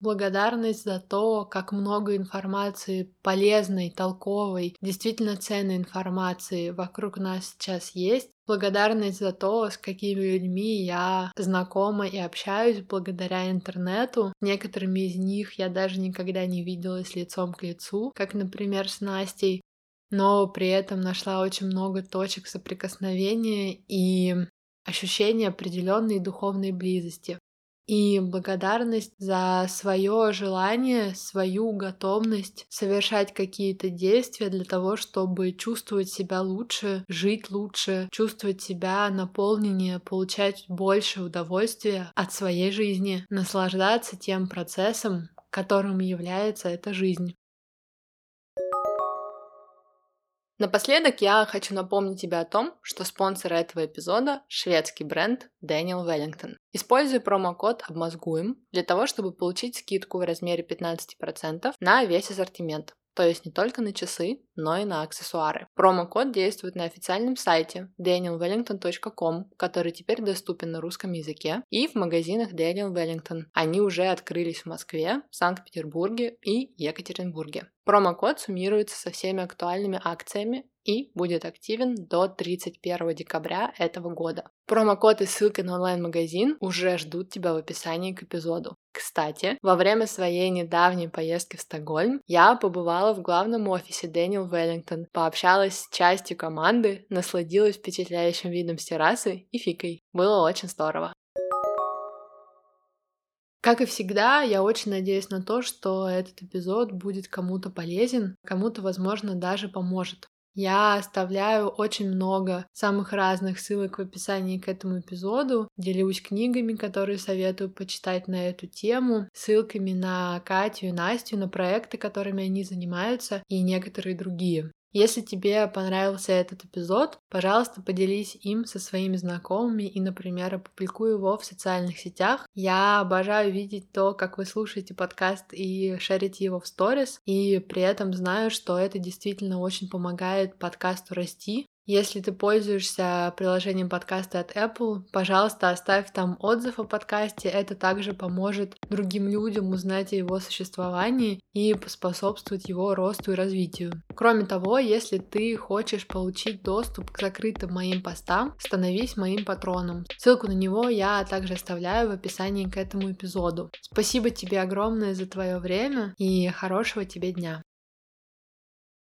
Благодарность. За то, как много информации полезной, толковой, действительно ценной информации вокруг нас сейчас есть, благодарность за то, с какими людьми я знакома и общаюсь благодаря интернету. Некоторыми из них я даже никогда не виделась лицом к лицу, как, например, с Настей, но при этом нашла очень много точек соприкосновения и ощущения определенной духовной близости и благодарность за свое желание, свою готовность совершать какие-то действия для того, чтобы чувствовать себя лучше, жить лучше, чувствовать себя наполненнее, получать больше удовольствия от своей жизни, наслаждаться тем процессом, которым является эта жизнь. Напоследок я хочу напомнить тебе о том, что спонсор этого эпизода – шведский бренд Daniel Wellington. Используй промокод «Обмозгуем» для того, чтобы получить скидку в размере 15% на весь ассортимент то есть не только на часы, но и на аксессуары. Промокод действует на официальном сайте danielwellington.com, который теперь доступен на русском языке, и в магазинах Daniel Wellington. Они уже открылись в Москве, Санкт-Петербурге и Екатеринбурге. Промокод суммируется со всеми актуальными акциями и будет активен до 31 декабря этого года. Промокод и ссылка на онлайн-магазин уже ждут тебя в описании к эпизоду. Кстати, во время своей недавней поездки в Стокгольм я побывала в главном офисе Дэниел Веллингтон, пообщалась с частью команды, насладилась впечатляющим видом с террасы и фикой. Было очень здорово. Как и всегда, я очень надеюсь на то, что этот эпизод будет кому-то полезен, кому-то, возможно, даже поможет. Я оставляю очень много самых разных ссылок в описании к этому эпизоду. Делюсь книгами, которые советую почитать на эту тему, ссылками на Катю и Настю, на проекты, которыми они занимаются, и некоторые другие. Если тебе понравился этот эпизод, пожалуйста, поделись им со своими знакомыми и, например, опубликуй его в социальных сетях. Я обожаю видеть то, как вы слушаете подкаст и шарите его в сторис, и при этом знаю, что это действительно очень помогает подкасту расти, если ты пользуешься приложением подкаста от Apple, пожалуйста, оставь там отзыв о подкасте. Это также поможет другим людям узнать о его существовании и поспособствовать его росту и развитию. Кроме того, если ты хочешь получить доступ к закрытым моим постам, становись моим патроном. Ссылку на него я также оставляю в описании к этому эпизоду. Спасибо тебе огромное за твое время и хорошего тебе дня.